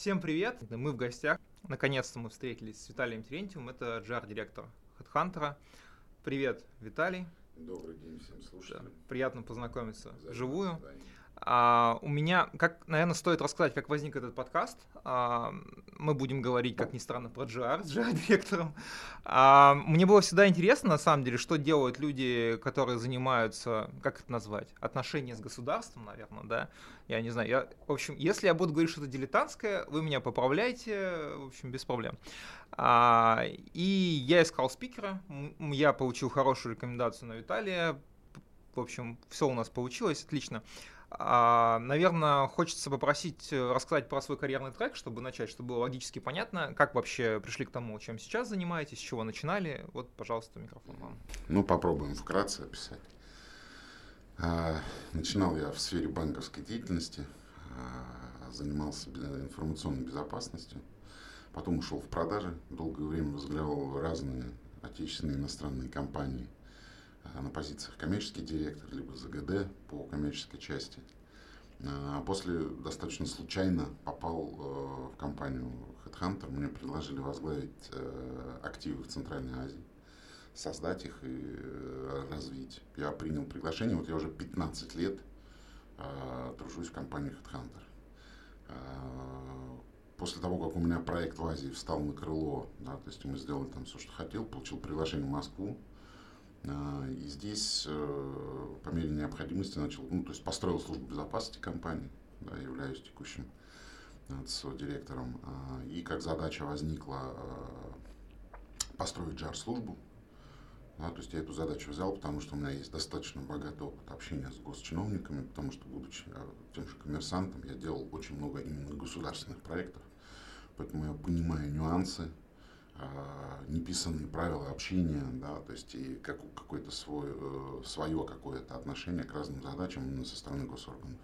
Всем привет! Мы в гостях. Наконец-то мы встретились с Виталием Терентьевым. Это GR-директор HeadHunter. Привет, Виталий. Добрый день всем слушателям. Да, приятно познакомиться вживую. А, у меня, как, наверное, стоит рассказать, как возник этот подкаст. А, мы будем говорить, как ни странно, про GR с GR-директором. А, мне было всегда интересно, на самом деле, что делают люди, которые занимаются, как это назвать, отношения с государством, наверное, да. Я не знаю. Я, в общем, если я буду говорить что-то дилетантское, вы меня поправляйте, в общем, без проблем. А, и я искал спикера, я получил хорошую рекомендацию на Виталия. В общем, все у нас получилось, отлично. А, наверное, хочется попросить э, рассказать про свой карьерный трек, чтобы начать, чтобы было логически понятно, как вообще пришли к тому, чем сейчас занимаетесь, с чего начинали. Вот, пожалуйста, микрофон вам. Ну, попробуем вкратце описать. А, начинал я в сфере банковской деятельности, а, занимался информационной безопасностью, потом ушел в продажи, долгое время возглавлял разные отечественные и иностранные компании – на позициях коммерческий директор, либо ЗГД по коммерческой части. А после достаточно случайно попал э, в компанию Headhunter. Мне предложили возглавить э, активы в Центральной Азии, создать их и развить. Я принял приглашение, вот я уже 15 лет тружусь в компании Headhunter. После того, как у меня проект в Азии встал на крыло, да, то есть мы сделали там все, что хотел, получил приглашение в Москву, и здесь э, по мере необходимости начал, ну, то есть построил службу безопасности компании, да, являюсь текущим директором. А, и как задача возникла э, построить JAR-службу, да, то есть я эту задачу взял, потому что у меня есть достаточно богатый опыт общения с госчиновниками, потому что, будучи э, тем же коммерсантом, я делал очень много именно государственных проектов, поэтому я понимаю нюансы, а, неписанные правила общения, да, то есть и как, какое-то свое, э, свое какое-то отношение к разным задачам именно со стороны госорганов.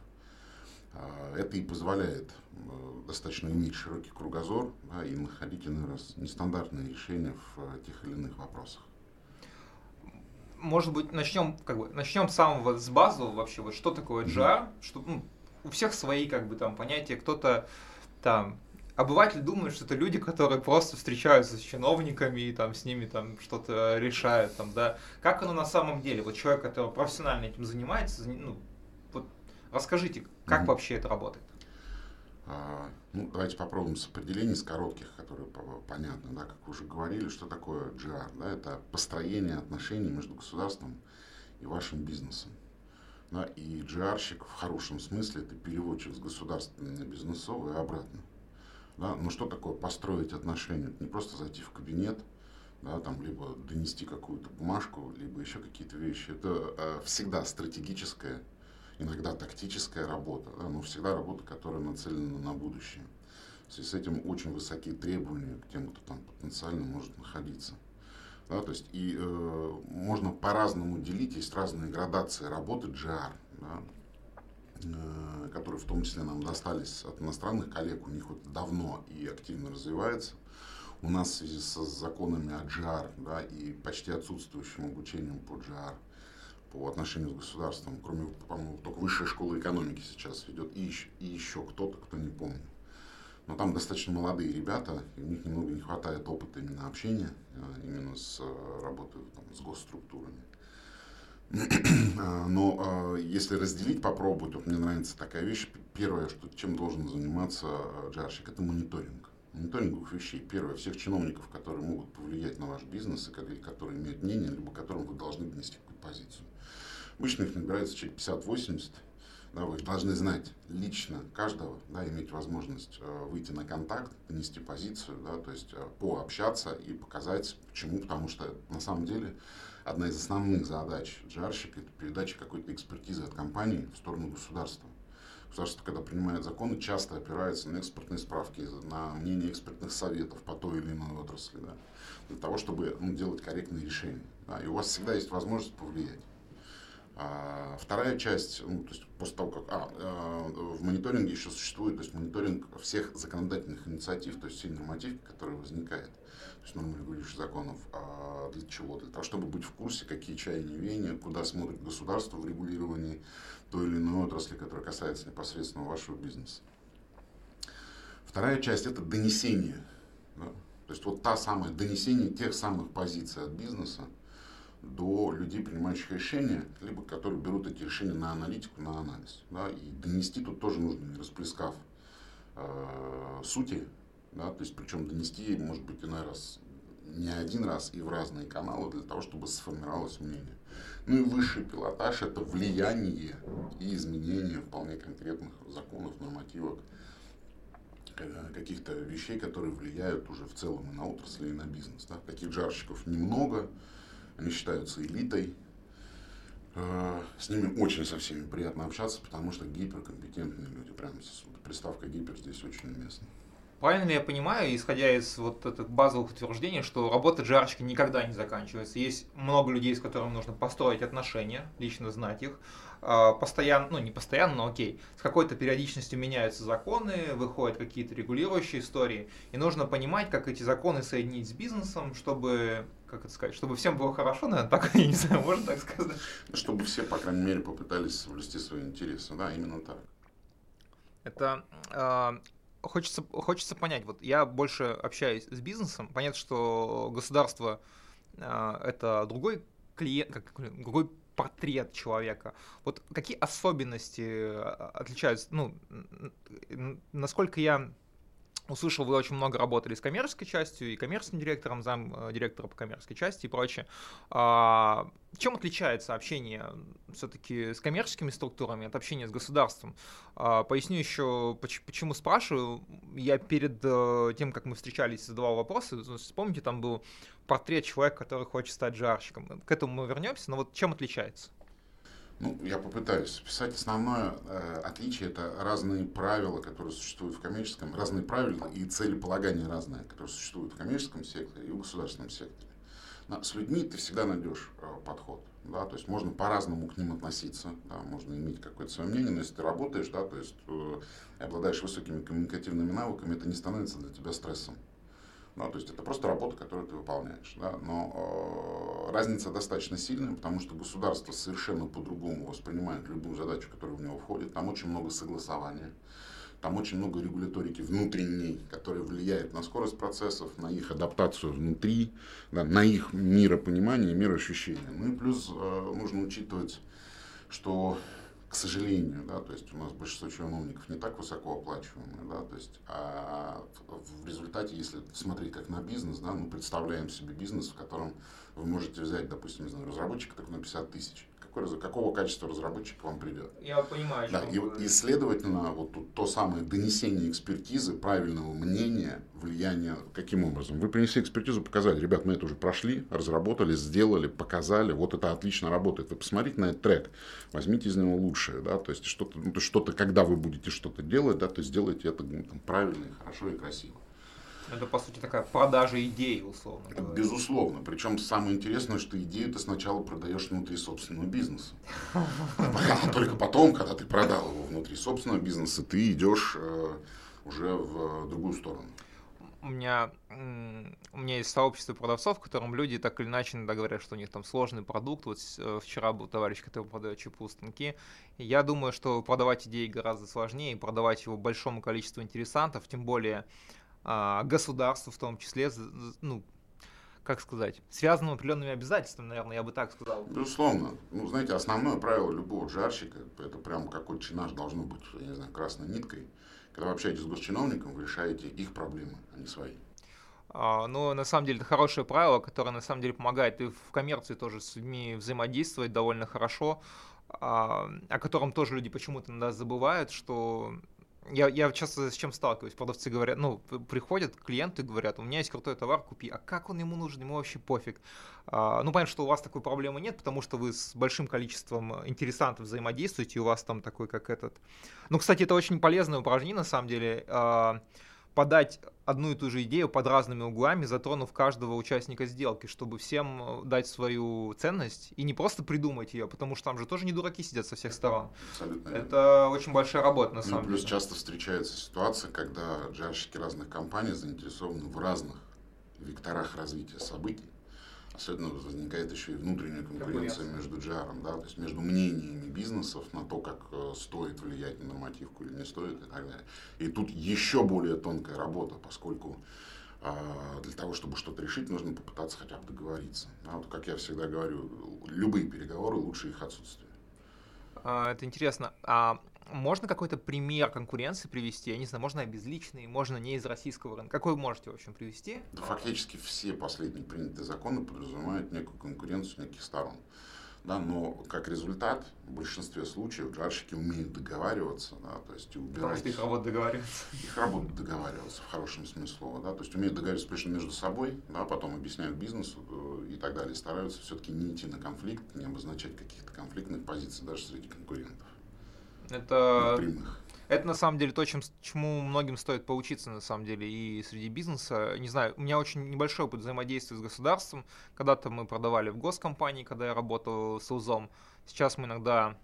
А, это и позволяет э, достаточно иметь широкий кругозор да, и находить иной раз нестандартные решения в э, тех или иных вопросах. Может быть, начнем, как бы, начнем с самого с базового вообще, вот что такое GR, mm-hmm. что ну, у всех свои как бы там понятия, кто-то там обыватель думает, что это люди, которые просто встречаются с чиновниками и там с ними там что-то решают, там, да. Как оно на самом деле? Вот человек, который профессионально этим занимается, ну, вот расскажите, как mm-hmm. вообще это работает? А, ну, давайте попробуем с определений, с коротких, которые понятны, да, как уже говорили, что такое GR, да, это построение отношений между государством и вашим бизнесом. Да, и GR-щик в хорошем смысле это переводчик с государственного на бизнесовый и обратно. Да? Но что такое построить отношения? Это не просто зайти в кабинет, да, там, либо донести какую-то бумажку, либо еще какие-то вещи. Это э, всегда стратегическая, иногда тактическая работа, да, но всегда работа, которая нацелена на будущее. В связи с этим очень высокие требования к тем, кто там потенциально может находиться. Да, то есть и э, можно по-разному делить, есть разные градации работы GR. Да, которые в том числе нам достались от иностранных коллег, у них вот давно и активно развивается. У нас в связи с законами о GR да, и почти отсутствующим обучением по GR по отношению с государством, кроме, по-моему, только высшая школа экономики сейчас ведет, и еще, и еще кто-то, кто не помнит. Но там достаточно молодые ребята, и у них немного не хватает опыта именно общения, э, именно с э, работой там, с госструктурами. А, но а, если разделить, попробовать, вот мне нравится такая вещь. Первое, что, чем должен заниматься а, джарщик, это мониторинг. Мониторинговых вещей. Первое, всех чиновников, которые могут повлиять на ваш бизнес, и которые имеют мнение, либо которым вы должны донести какую-то позицию. Обычно их набирается человек 50-80. Да, вы должны знать лично каждого, да, иметь возможность выйти на контакт, донести позицию, да, то есть пообщаться и показать, почему, потому что на самом деле одна из основных задач джарщика – это передача какой-то экспертизы от компании в сторону государства. Государство, когда принимает законы, часто опирается на экспертные справки, на мнение экспертных советов по той или иной отрасли, да, для того, чтобы ну, делать корректные решения. Да, и у вас всегда есть возможность повлиять. А, вторая часть, ну, то есть после того, как а, а, в мониторинге еще существует то есть мониторинг всех законодательных инициатив, то есть все нормативки, которые возникают, есть нормы регулирующих законов. А для чего? Для того, чтобы быть в курсе, какие чаяния веяния, куда смотрит государство в регулировании той или иной отрасли, которая касается непосредственно вашего бизнеса. Вторая часть – это донесение. Да? То есть вот та самая донесение тех самых позиций от бизнеса до людей, принимающих решения, либо которые берут эти решения на аналитику, на анализ. Да? И донести тут тоже нужно, не расплескав э, сути, да? то есть причем донести, может быть, иной раз не один раз и в разные каналы для того, чтобы сформировалось мнение. Ну и высший пилотаж – это влияние и изменение вполне конкретных законов, нормативок, э, каких-то вещей, которые влияют уже в целом и на отрасль, и на бизнес. Да? Таких жарщиков немного, они считаются элитой. Э, с ними очень со всеми приятно общаться, потому что гиперкомпетентные люди. Прям приставка гипер здесь очень уместна. Правильно ли я понимаю, исходя из вот этих базовых утверждений, что работа джарщика никогда не заканчивается? Есть много людей, с которыми нужно построить отношения, лично знать их. А, постоянно, ну не постоянно, но окей, с какой-то периодичностью меняются законы, выходят какие-то регулирующие истории, и нужно понимать, как эти законы соединить с бизнесом, чтобы как это сказать, чтобы всем было хорошо, наверное, так, я не знаю, можно так сказать? Чтобы все, по крайней мере, попытались соблюсти свои интересы, да, именно так. Это э, хочется, хочется понять, вот я больше общаюсь с бизнесом, понятно, что государство э, это другой клиент, как, другой портрет человека. Вот какие особенности отличаются, ну, насколько я услышал, вы очень много работали с коммерческой частью, и коммерческим директором, зам э, директора по коммерческой части и прочее. А, чем отличается общение все-таки с коммерческими структурами от общения с государством? А, поясню еще, почему спрашиваю. Я перед э, тем, как мы встречались, задавал вопросы. Вспомните, там был портрет человека, который хочет стать жарщиком. К этому мы вернемся, но вот чем отличается? Ну, я попытаюсь писать. Основное э, отличие это разные правила, которые существуют в коммерческом, разные правила и целеполагания разные, которые существуют в коммерческом секторе и в государственном секторе. Но с людьми ты всегда найдешь э, подход. Да, то есть можно по-разному к ним относиться, да, можно иметь какое-то свое мнение, но если ты работаешь, да, то есть э, обладаешь высокими коммуникативными навыками, это не становится для тебя стрессом. Да, то есть это просто работа, которую ты выполняешь. Да, но э, разница достаточно сильная, потому что государство совершенно по-другому воспринимает любую задачу, которая в него входит. Там очень много согласования, там очень много регуляторики внутренней, которая влияет на скорость процессов, на их адаптацию внутри, да, на их миропонимание, мироощущение. Ну и плюс э, нужно учитывать, что к сожалению, да, то есть у нас большинство чиновников не так высоко оплачиваемые, да, то есть, а в результате, если смотреть как на бизнес, да, мы представляем себе бизнес, в котором вы можете взять, допустим, не знаю, разработчика так на 50 тысяч, какой, какого качества разработчик вам придет. Я понимаю. Да, и, и, следовательно, вот тут то самое донесение экспертизы, правильного мнения, влияния, каким образом? Вы принесли экспертизу, показали, ребят, мы это уже прошли, разработали, сделали, показали, вот это отлично работает. Вы посмотрите на этот трек, возьмите из него лучшее, да, то есть что-то, ну, что-то, когда вы будете что-то делать, да, то есть сделайте это ну, там, правильно, хорошо и красиво. Это, по сути, такая продажа идеи, условно говоря. Безусловно. Причем самое интересное, что идею ты сначала продаешь внутри собственного бизнеса. Только потом, когда ты продал его внутри собственного бизнеса, ты идешь э, уже в другую сторону. У меня, у меня есть сообщество продавцов, в котором люди так или иначе иногда говорят, что у них там сложный продукт. Вот э, вчера был товарищ, который продает ЧПУ станки. Я думаю, что продавать идеи гораздо сложнее, продавать его большому количеству интересантов, тем более а, государству в том числе, ну, как сказать, связанным определенными обязательствами, наверное, я бы так сказал. Безусловно. Ну, знаете, основное правило любого жарщика, это прям какой-то чинаж должно быть, я не знаю, красной ниткой. Когда вы общаетесь с госчиновником, вы решаете их проблемы, а не свои. А, ну, на самом деле, это хорошее правило, которое на самом деле помогает и в коммерции тоже с людьми взаимодействовать довольно хорошо, а, о котором тоже люди почему-то иногда забывают, что я, я часто с чем сталкиваюсь. Продавцы говорят, ну, приходят клиенты говорят, у меня есть крутой товар, купи. А как он ему нужен? Ему вообще пофиг. А, ну, понятно, что у вас такой проблемы нет, потому что вы с большим количеством интересантов взаимодействуете, и у вас там такой, как этот... Ну, кстати, это очень полезное упражнение, на самом деле. А, подать одну и ту же идею под разными углами, затронув каждого участника сделки, чтобы всем э, дать свою ценность и не просто придумать ее, потому что там же тоже не дураки сидят со всех сторон. Абсолютно. Это очень большая работа на ну, самом плюс деле. часто встречается ситуация, когда джарщики разных компаний заинтересованы в разных векторах развития событий. Особенно возникает еще и внутренняя конкуренция между GR, да, то есть между мнениями бизнесов на то, как э, стоит влиять на нормативку или не стоит и так далее. И тут еще более тонкая работа, поскольку а, для того, чтобы что-то решить, нужно попытаться хотя бы договориться. А вот, как я всегда говорю, любые переговоры лучше их отсутствия. А, это интересно. А можно какой-то пример конкуренции привести? Я не знаю, можно обезличенный, можно не из российского рынка. Какой можете, в общем, привести? Да, фактически все последние принятые законы подразумевают некую конкуренцию неких сторон да, но как результат в большинстве случаев джарщики умеют договариваться, да, то есть убирать... Потому что их работа договариваться. Их работа договариваться в хорошем смысле слова, да, то есть умеют договариваться прежде между собой, да, потом объясняют бизнесу э, и так далее, стараются все-таки не идти на конфликт, не обозначать каких-то конфликтных позиций даже среди конкурентов. Это... Это на самом деле то, чем, чему многим стоит поучиться на самом деле и среди бизнеса. Не знаю, у меня очень небольшой опыт взаимодействия с государством. Когда-то мы продавали в госкомпании, когда я работал с УЗом. Сейчас мы иногда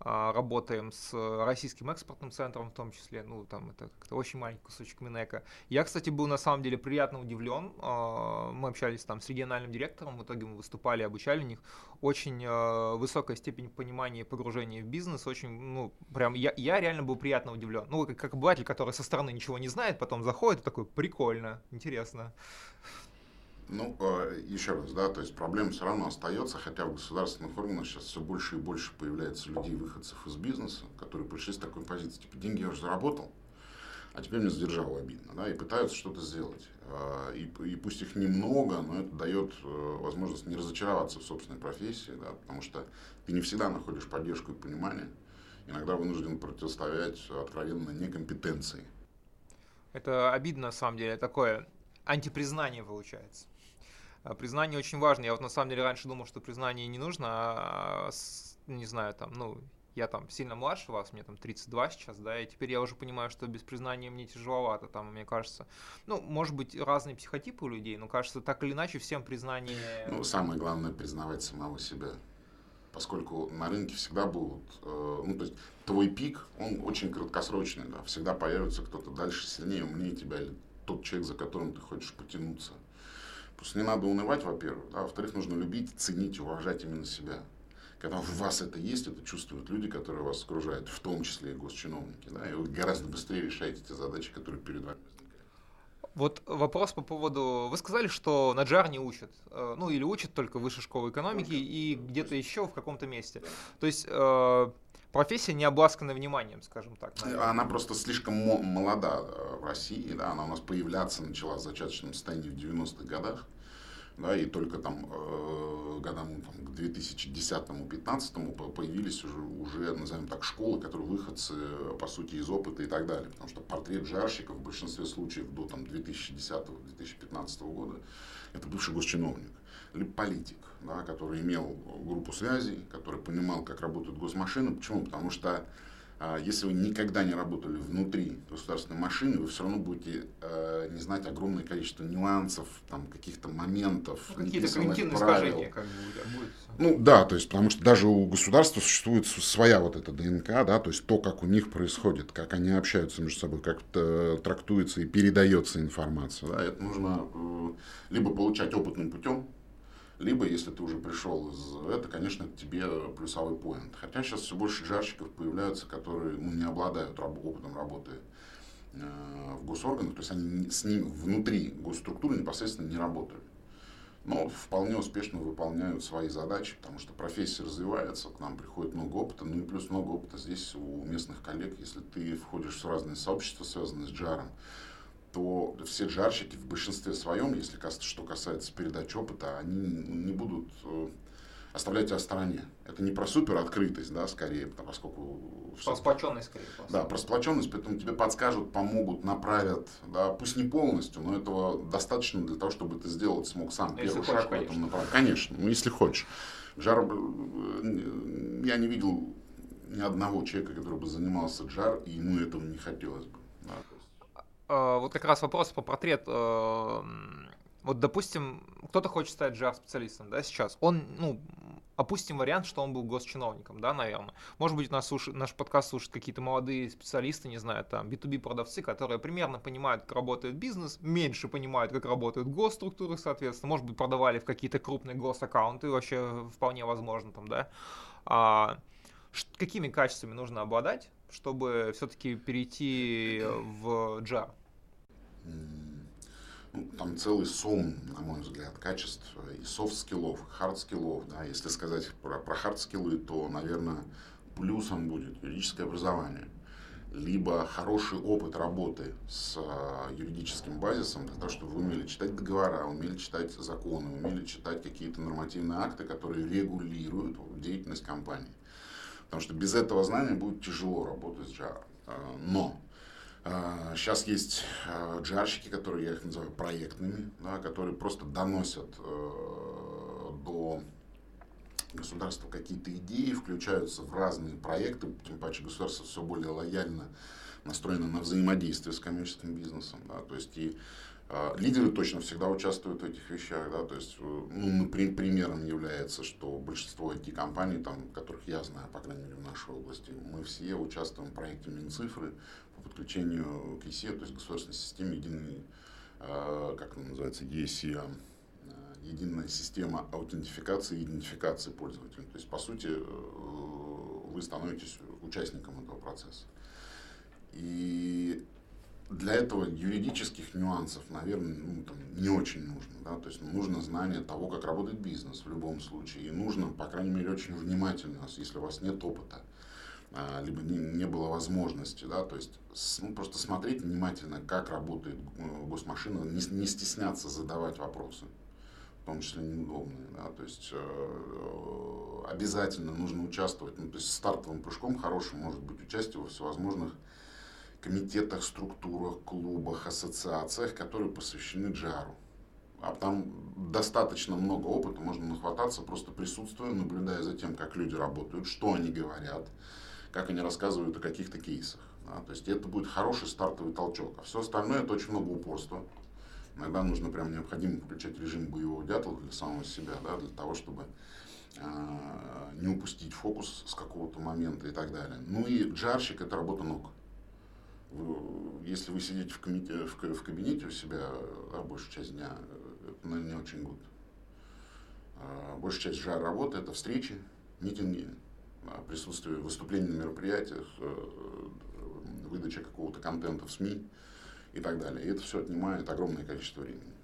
работаем с российским экспортным центром в том числе, ну там это как-то очень маленький кусочек Минека. Я, кстати, был на самом деле приятно удивлен, а, мы общались там с региональным директором, в итоге мы выступали, обучали них, очень а, высокая степень понимания и погружения в бизнес, очень, ну прям я, я реально был приятно удивлен. Ну как, как обыватель, который со стороны ничего не знает, потом заходит и такой, прикольно, интересно. Ну, э, еще раз, да, то есть проблема все равно остается, хотя в государственных органах сейчас все больше и больше появляется людей, выходцев из бизнеса, которые пришли с такой позиции, типа, деньги я уже заработал, а теперь мне задержало обидно, да, и пытаются что-то сделать. А, и, и пусть их немного, но это дает э, возможность не разочароваться в собственной профессии, да, потому что ты не всегда находишь поддержку и понимание, иногда вынужден противостоять откровенно некомпетенции. Это обидно, на самом деле, такое антипризнание получается. А, признание очень важно. Я вот на самом деле раньше думал, что признание не нужно, а, не знаю, там, ну, я там сильно младше вас, мне там 32 сейчас, да, и теперь я уже понимаю, что без признания мне тяжеловато, там, мне кажется, ну, может быть, разные психотипы у людей, но кажется, так или иначе, всем признание... Ну, самое главное, признавать самого себя, поскольку на рынке всегда будут, э, ну, то есть, твой пик, он очень краткосрочный, да, всегда появится кто-то дальше, сильнее, умнее тебя, или тот человек, за которым ты хочешь потянуться. Просто не надо унывать, во-первых. А во-вторых, нужно любить, ценить, уважать именно себя. Когда у вас это есть, это чувствуют люди, которые вас окружают, в том числе и госчиновники. Да, и вы гораздо быстрее решаете те задачи, которые перед вами. Вот вопрос по поводу... Вы сказали, что на джар не учат. Э, ну, или учат только высшей школы экономики и где-то еще в каком-то месте. То есть э, профессия не обласкана вниманием, скажем так. Наверное. Она просто слишком молода э, в России, да, она у нас появляться начала в зачаточном состоянии в 90-х годах, да, и только там э, годам там, к 2010-2015 появились уже, уже, назовем так, школы, которые выходцы, по сути, из опыта и так далее, потому что портрет жарщика в большинстве случаев до там 2010-2015 года это бывший госчиновник либо политик, да, который имел группу связей, который понимал, как работают госмашины. Почему? Потому что если вы никогда не работали внутри государственной машины, вы все равно будете э, не знать огромное количество нюансов, там, каких-то моментов, ну, какие-то когнитивные искажения как бы. Ну да, то есть, потому что даже у государства существует своя вот эта ДНК, да, то есть то, как у них происходит, как они общаются между собой, как трактуется и передается информация. Да, это нужно э, либо получать опытным путем, либо, если ты уже пришел из это, конечно, тебе плюсовой поинт. Хотя сейчас все больше жарщиков появляются, которые ну, не обладают раб- опытом работы э, в госорганах, то есть они с ним внутри госструктуры непосредственно не работают. Но вполне успешно выполняют свои задачи, потому что профессия развивается, к нам приходит много опыта, ну и плюс много опыта здесь у местных коллег, если ты входишь в разные сообщества, связанные с джаром, то все джарщики в большинстве своем, если что касается передачи опыта, они не будут э, оставлять тебя в стороне. Это не про супер открытость, да, скорее, поскольку... Про сплоченность, скорее. Да, про сплоченность, поэтому тебе подскажут, помогут, направят, да, пусть не полностью, но этого достаточно для того, чтобы ты сделать смог сам ну, первый шаг хочешь, в этом направлении. Конечно, ну если хочешь. Жар, э, я не видел ни одного человека, который бы занимался джар, и ему этого не хотелось бы. Э, вот как раз вопрос по портрет. Э, вот, допустим, кто-то хочет стать JAR-специалистом, да, сейчас. Он, ну, опустим вариант, что он был госчиновником, да, наверное. Может быть, нас слушает, наш подкаст слушают какие-то молодые специалисты, не знаю, там, B2B продавцы, которые примерно понимают, как работает бизнес, меньше понимают, как работают госструктуры, соответственно, может быть, продавали в какие-то крупные госаккаунты, вообще вполне возможно, там, да. А, какими качествами нужно обладать, чтобы все-таки перейти в JAR? Ну, там целый сонм, на мой взгляд, качеств и софт-скиллов, хард-скиллов. Да. Если сказать про, про хард-скиллы, то, наверное, плюсом будет юридическое образование, либо хороший опыт работы с а, юридическим базисом, для того, чтобы вы умели читать договора, умели читать законы, умели читать какие-то нормативные акты, которые регулируют деятельность компании. Потому что без этого знания будет тяжело работать с GR. А, но Сейчас а, есть джарщики, которые я их называю проектными, да, которые просто доносят э, до государства какие-то идеи, включаются в разные проекты, тем паче государство все более лояльно настроено на взаимодействие с коммерческим бизнесом. Да, то есть и лидеры точно всегда участвуют в этих вещах. Да, то есть, э, ну, примером является, что большинство IT-компаний, там, которых я знаю, по крайней мере, в нашей области, мы все участвуем в проекте Минцифры, подключению к ЕСЕ, то есть государственной системе единой, э, как она называется, ЕСИА, э, единая система аутентификации и идентификации пользователя. То есть, по сути, э, вы становитесь участником этого процесса. И для этого юридических нюансов, наверное, ну, там, не очень нужно. Да? То есть нужно знание того, как работает бизнес в любом случае. И нужно, по крайней мере, очень внимательно, если у вас нет опыта, а, либо не, не было возможности, да, то есть ну, просто смотреть внимательно, как работает э, госмашина, не, не стесняться задавать вопросы, в том числе неудобные, да, то есть э, обязательно нужно участвовать, ну, то есть стартовым прыжком хорошим может быть участие во всевозможных комитетах, структурах, клубах, ассоциациях, которые посвящены джару. А там достаточно много опыта, можно нахвататься, просто присутствуя, наблюдая за тем, как люди работают, что они говорят, как они рассказывают о каких-то кейсах. Да? То есть это будет хороший стартовый толчок. А все остальное это очень много упорства. Иногда нужно прям необходимо включать режим боевого дятла для самого себя, да, для того, чтобы э, не упустить фокус с какого-то момента и так далее. Ну и джарщик это работа ног. Вы, если вы сидите в, комите, в, в кабинете у себя да, большую часть дня, это, наверное, не очень гуд. А, большая часть жар работы это встречи, митинги, присутствие, выступления на мероприятиях, э, выдача какого-то контента в СМИ и так далее. И это все отнимает огромное количество времени.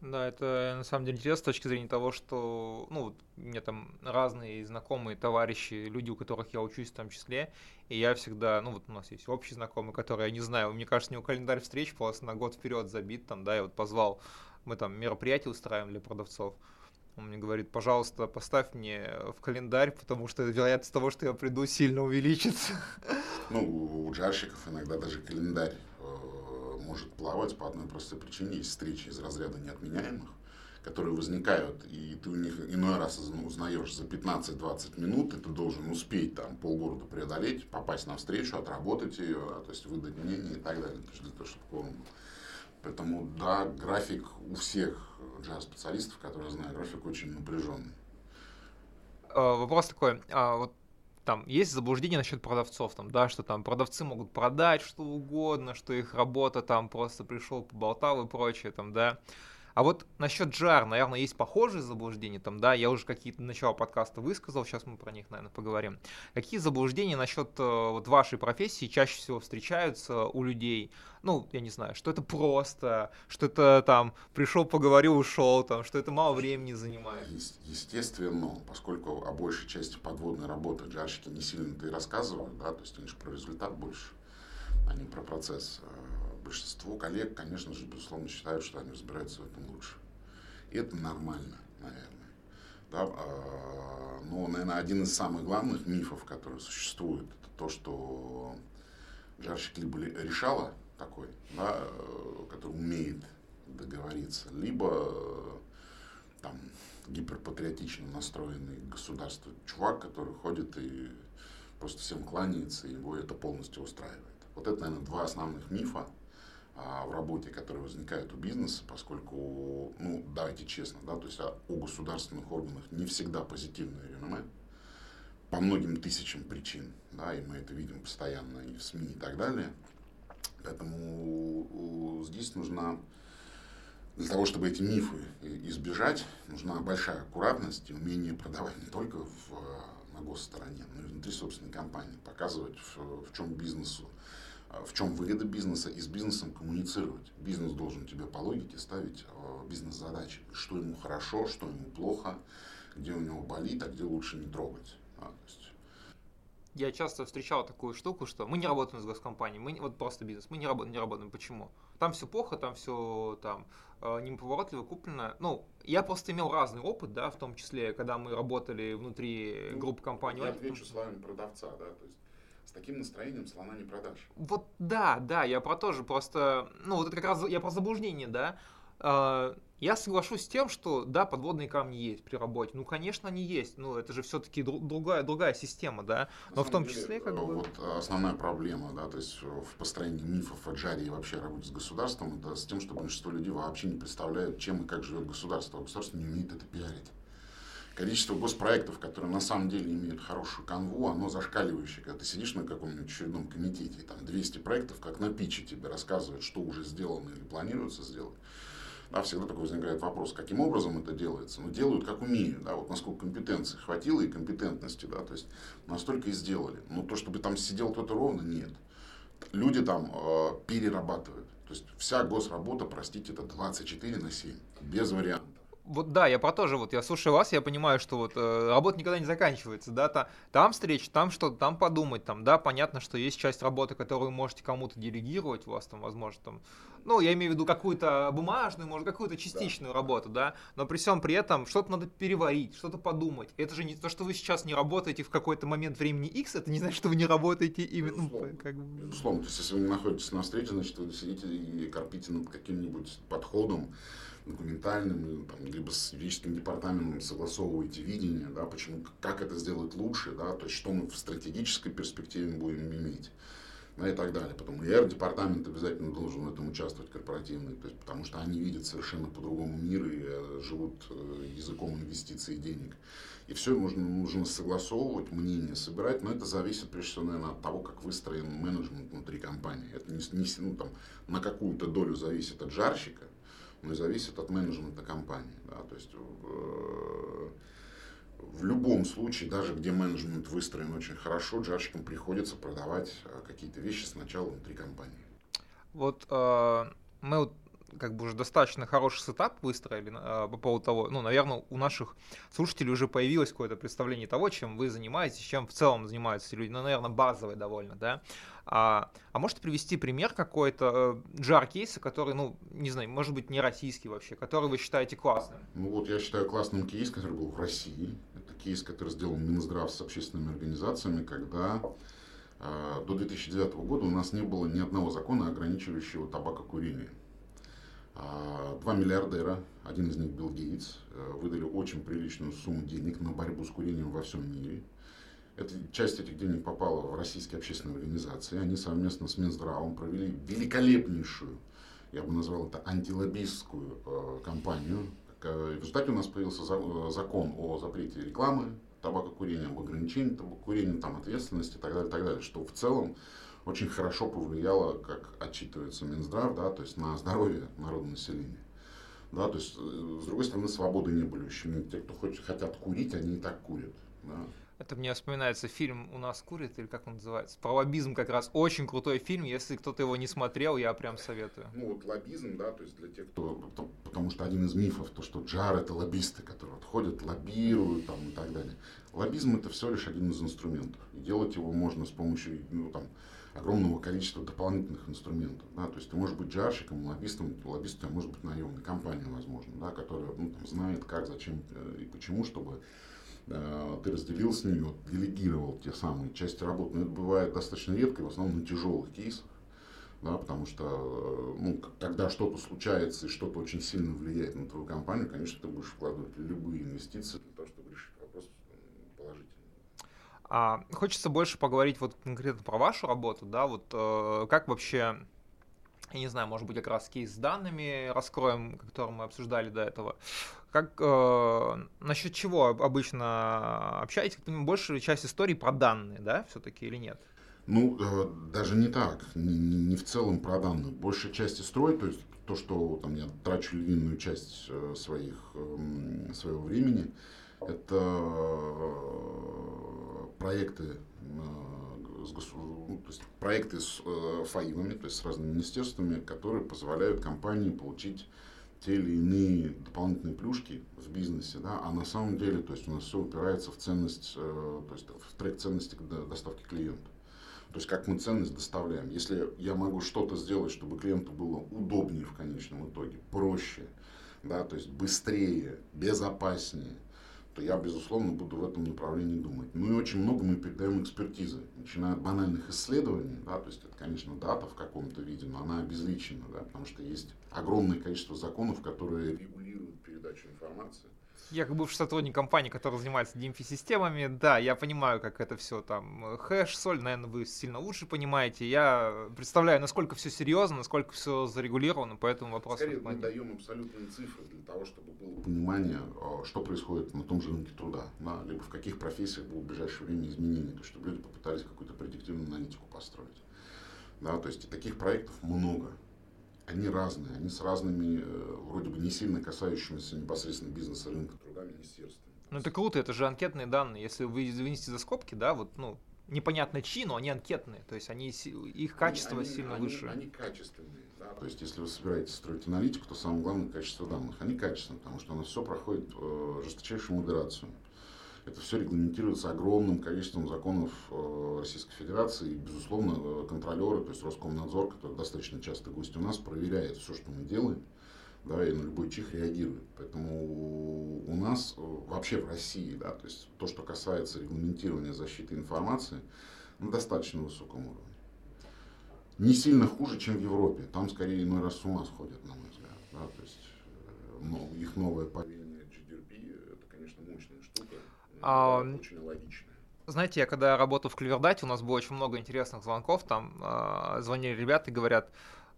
Да, это на самом деле интересно с точки зрения того, что, ну, у меня там разные знакомые, товарищи, люди, у которых я учусь в том числе, и я всегда, ну, вот у нас есть общий знакомый, который, я не знаю, мне кажется, у него календарь встреч просто на год вперед забит, там, да, я вот позвал, мы там мероприятия устраиваем для продавцов, он мне говорит, пожалуйста, поставь мне в календарь, потому что вероятность того, что я приду, сильно увеличится. Ну, у джарщиков иногда даже календарь может плавать по одной простой причине. Есть встречи из разряда неотменяемых, которые возникают, и ты у них иной раз узнаешь за 15-20 минут, и ты должен успеть там полгорода преодолеть, попасть на встречу, отработать ее, то есть выдать мнение и так далее. Для того, чтобы Поэтому, да, график у всех джаз-специалистов, которые знаю, график очень напряженный. А, вопрос такой, а вот там есть заблуждение насчет продавцов, там, да, что там продавцы могут продать что угодно, что их работа там просто пришел, поболтал и прочее, там, да. А вот насчет JAR, наверное, есть похожие заблуждения, там, да, я уже какие-то начало подкаста высказал, сейчас мы про них, наверное, поговорим. Какие заблуждения насчет э, вот вашей профессии чаще всего встречаются у людей? Ну, я не знаю, что это просто, что это там пришел, поговорил, ушел, там, что это мало времени занимает. Естественно, поскольку о большей части подводной работы джарщики не сильно-то и рассказывают, да, то есть они же про результат больше, а не про процесс э, большинство коллег, конечно же, безусловно, считают, что они разбираются в этом лучше. И это нормально, наверное. Да, а, но, наверное, один из самых главных мифов, который существует, это то, что жарщик либо решала такой, да, который умеет договориться, либо там гиперпатриотично настроенный государство чувак, который ходит и просто всем кланяется, и его это полностью устраивает. Вот это, наверное, два основных мифа, в работе, которые возникают у бизнеса, поскольку, ну, давайте честно, да, то есть а, у государственных органов не всегда позитивное реноме по многим тысячам причин, да, и мы это видим постоянно и в СМИ и так далее. Поэтому здесь нужна, для того, чтобы эти мифы избежать, нужна большая аккуратность и умение продавать не только в, на госстороне, но и внутри собственной компании, показывать, в, в чем бизнесу а, в чем выгода бизнеса и с бизнесом коммуницировать. Бизнес должен тебе по логике ставить а, бизнес-задачи, что ему хорошо, что ему плохо, где у него болит, а где лучше не трогать. А, есть... Я часто встречал такую штуку, что мы не работаем с госкомпанией, мы вот просто бизнес, мы не работаем, не работаем. Почему? Там все плохо, там все там неповоротливо куплено. Ну, я просто имел разный опыт, да, в том числе, когда мы работали внутри ну, группы компаний. Я отвечу словами продавца, да, то есть с таким настроением слона не продашь. Вот да, да, я про тоже просто, ну вот это как раз я про заблуждение, да. А, я соглашусь с тем, что да, подводные камни есть при работе. Ну, конечно, они есть. Ну, это же все-таки другая, другая система, да. Но в том деле, числе, как бы. Вот основная проблема, да, то есть в построении мифов о джаре и вообще работе с государством, это с тем, что большинство людей вообще не представляют, чем и как живет государство. А государство не умеет это пиарить количество госпроектов, которые на самом деле имеют хорошую канву, оно зашкаливающее. Когда ты сидишь на каком-нибудь очередном комитете, и там 200 проектов, как на питче тебе рассказывают, что уже сделано или планируется сделать, да, всегда такой возникает вопрос, каким образом это делается. Ну, делают как умеют, да, вот насколько компетенции хватило и компетентности, да, то есть настолько и сделали. Но то, чтобы там сидел кто-то ровно, нет. Люди там э, перерабатывают. То есть вся госработа, простите, это 24 на 7, без вариантов вот да, я про то же, вот я слушаю вас, я понимаю, что вот э, работа никогда не заканчивается, да, та, там встреча, там что-то, там подумать, там, да, понятно, что есть часть работы, которую вы можете кому-то делегировать, у вас там, возможно, там, ну, я имею в виду какую-то бумажную, может, какую-то частичную да. работу, да, но при всем при этом что-то надо переварить, что-то подумать. Это же не то, что вы сейчас не работаете в какой-то момент времени X, это не значит, что вы не работаете именно, Безусловно. как бы. Безусловно, то есть если вы находитесь на встрече, значит, вы сидите и корпите над каким-нибудь подходом, документальным, там, либо с юридическим департаментом согласовываете видение, да, почему, как это сделать лучше, да, то есть что мы в стратегической перспективе будем иметь ну, и так далее. Потом ИР-департамент обязательно должен в этом участвовать, корпоративный, то есть, потому что они видят совершенно по-другому мир и э, живут э, языком инвестиций и денег. И все нужно, нужно согласовывать, мнение собирать, но это зависит, прежде всего, наверное, от того, как выстроен менеджмент внутри компании. Это не, не ну, там, на какую-то долю зависит от жарщика, но и зависит от менеджмента компании. Да? То есть в, в любом случае, даже где менеджмент выстроен очень хорошо, джарщикам приходится продавать э, какие-то вещи сначала внутри компании. Вот э, мы вот как бы уже достаточно хороший setup выстроили э, по поводу того, ну, наверное, у наших слушателей уже появилось какое-то представление того, чем вы занимаетесь, чем в целом занимаются люди, ну, наверное, базовое довольно, да. А, а можете привести пример какой-то э, GR-кейса, который, ну, не знаю, может быть, не российский вообще, который вы считаете классным? Ну, вот я считаю классным кейс, который был в России. Это кейс, который сделал Минздрав с общественными организациями, когда э, до 2009 года у нас не было ни одного закона, ограничивающего табакокурение. А, два миллиардера, один из них Билл Гейтс, э, выдали очень приличную сумму денег на борьбу с курением во всем мире. Эта, часть этих денег попала в российские общественные организации. Они совместно с Минздравом провели великолепнейшую, я бы назвал это антилоббистскую э, кампанию. В результате у нас появился э, закон о запрете рекламы табакокурения, об ограничении табакокурения, там, ответственности и так далее, так далее, что в целом очень хорошо повлияло, как отчитывается Минздрав, да, то есть на здоровье народного населения. Да, то есть, э, с другой стороны, свободы не были ущемлены. Те, кто хочет, хотят курить, они и так курят. Да. Это мне вспоминается фильм «У нас курит», или как он называется? Про лоббизм как раз. Очень крутой фильм. Если кто-то его не смотрел, я прям советую. Ну вот лоббизм, да, то есть для тех, кто... Потому что один из мифов, то, что джар это лоббисты, которые отходят, лоббируют там и так далее. Лоббизм это всего лишь один из инструментов. И делать его можно с помощью, ну там, огромного количества дополнительных инструментов. Да? То есть ты можешь быть джарщиком, лоббистом, лоббист у тебя может быть наемной компания, возможно, да, которая ну, там, знает, как, зачем э, и почему, чтобы ты разделил с ними, вот, делегировал те самые части работы. Но это бывает достаточно редко, в основном на тяжелых кейсах. Да, потому что э, ну, когда что-то случается и что-то очень сильно влияет на твою компанию, конечно, ты будешь вкладывать любые инвестиции для того, чтобы решить вопрос положительно. А, хочется больше поговорить вот конкретно про вашу работу, да, вот э, как вообще я не знаю, может быть, как раз кейс с данными раскроем, который мы обсуждали до этого. Как э, насчет чего обычно общаетесь? Большая часть истории про данные, да, все-таки или нет? Ну, э, даже не так, не, не в целом про данные. Большая часть строй, то есть то, что там я трачу львиную часть э, своих, э, своего времени, это э, проекты э, с ну, то есть проекты с э, ФАИВами, то есть с разными министерствами, которые позволяют компании получить те или иные дополнительные плюшки в бизнесе, да, а на самом деле, то есть у нас все упирается в ценность, э, то есть в трек ценности доставки клиента. То есть как мы ценность доставляем. Если я могу что-то сделать, чтобы клиенту было удобнее в конечном итоге, проще, да, то есть быстрее, безопаснее, то я, безусловно, буду в этом направлении думать. Ну и очень много мы передаем экспертизы, начиная от банальных исследований, да, то есть это, конечно, дата в каком-то виде, но она обезличена, да, потому что есть огромное количество законов, которые регулируют передачу информации. Я как бывший сотрудник компании, которая занимается DMP-системами, да, я понимаю, как это все там, хэш, соль, наверное, вы сильно лучше понимаете. Я представляю, насколько все серьезно, насколько все зарегулировано, поэтому вопрос... Скорее, мы даем абсолютные цифры для того, чтобы было понимание, а, что происходит на том же рынке труда, да, либо в каких профессиях будут в ближайшее время изменения, то, чтобы люди попытались какую-то предиктивную аналитику построить. Да, то есть таких проектов много они разные, они с разными, э, вроде бы не сильно касающимися непосредственно бизнеса рынка труда министерствами. Ну это круто, это же анкетные данные. Если вы вынести за скобки, да, вот, ну, непонятно чьи, но они анкетные, то есть они, их качество они, сильно они, выше. Они, они качественные, да, то есть если вы собираетесь строить аналитику, то самое главное качество данных. Они качественные, потому что у нас все проходит э, жесточайшую модерацию. Это все регламентируется огромным количеством законов э, Российской Федерации. И, безусловно, э, контролеры, то есть Роскомнадзор, который достаточно часто гость у нас, проверяет все, что мы делаем, да, и на любой чих реагирует. Поэтому у нас э, вообще в России, да, то есть то, что касается регламентирования защиты информации, на достаточно высоком уровне. Не сильно хуже, чем в Европе. Там скорее иной раз с ума сходят, на мой взгляд. Да, то есть ну, их новое повеление GDP, это, конечно, мощная штука. А, очень логично. Знаете, я когда работал в Клевердате, у нас было очень много интересных звонков, там э, звонили ребята и говорят,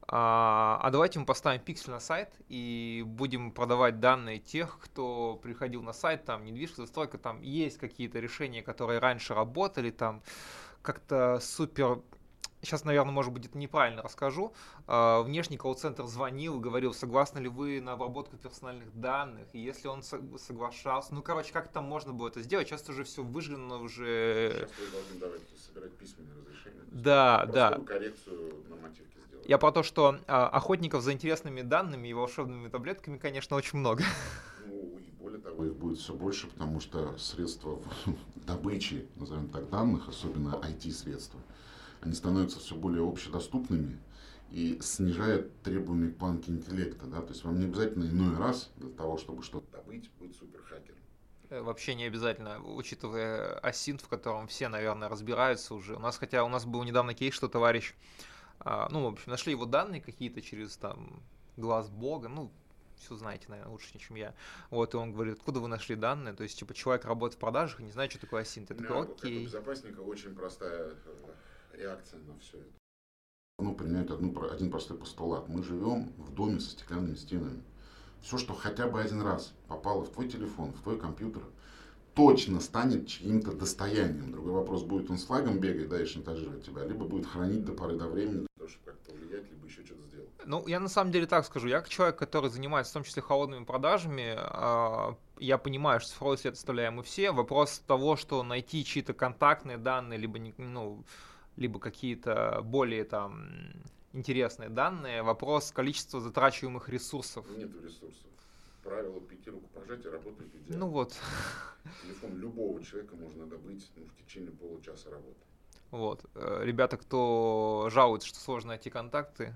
а, а давайте мы поставим пиксель на сайт и будем продавать данные тех, кто приходил на сайт, там недвижимость, застройка, там есть какие-то решения, которые раньше работали, там как-то супер сейчас, наверное, может быть, это неправильно расскажу. А, внешний колл-центр звонил и говорил, согласны ли вы на обработку персональных данных, и если он соглашался, ну, короче, как там можно было это сделать? Сейчас уже все выжжено уже... Сейчас вы должны давать, собирать письменное разрешение. Да, да. коррекцию нормативки сделать. Я про то, что а, охотников за интересными данными и волшебными таблетками, конечно, очень много. Ну, и более того, их будет все больше, потому что средства добычи, назовем так, данных, особенно IT-средства, они становятся все более общедоступными и снижают требования к планке интеллекта. Да? То есть вам не обязательно иной раз для того, чтобы что-то добыть, быть суперхакером. Э, вообще не обязательно, учитывая асинт, в котором все, наверное, разбираются уже. У нас, хотя у нас был недавно кейс, что товарищ, а, ну, в общем, нашли его данные какие-то через там глаз бога, ну, все знаете, наверное, лучше, чем я. Вот, и он говорит, откуда вы нашли данные? То есть, типа, человек работает в продажах и не знает, что такое асинт. Я такой, окей. безопасника очень простая э, реакция на все это. Ну, принять одну, один простой постулат. Мы живем в доме со стеклянными стенами. Все, что хотя бы один раз попало в твой телефон, в твой компьютер, точно станет чьим-то достоянием. Другой вопрос, будет он с флагом бегать, да, и шантажировать тебя, либо будет хранить до поры до времени, чтобы как-то влиять, либо еще что-то сделать. Ну, я на самом деле так скажу. Я как человек, который занимается в том числе холодными продажами, а, я понимаю, что цифровой след оставляем мы все. Вопрос того, что найти чьи-то контактные данные, либо, ну, либо какие-то более там интересные данные. Вопрос количества затрачиваемых ресурсов. Нет ресурсов. Правило пяти рукопожатий работает идеально. Ну вот. Телефон любого человека можно добыть ну, в течение получаса работы. Вот. Э, ребята, кто жалуется, что сложно найти контакты,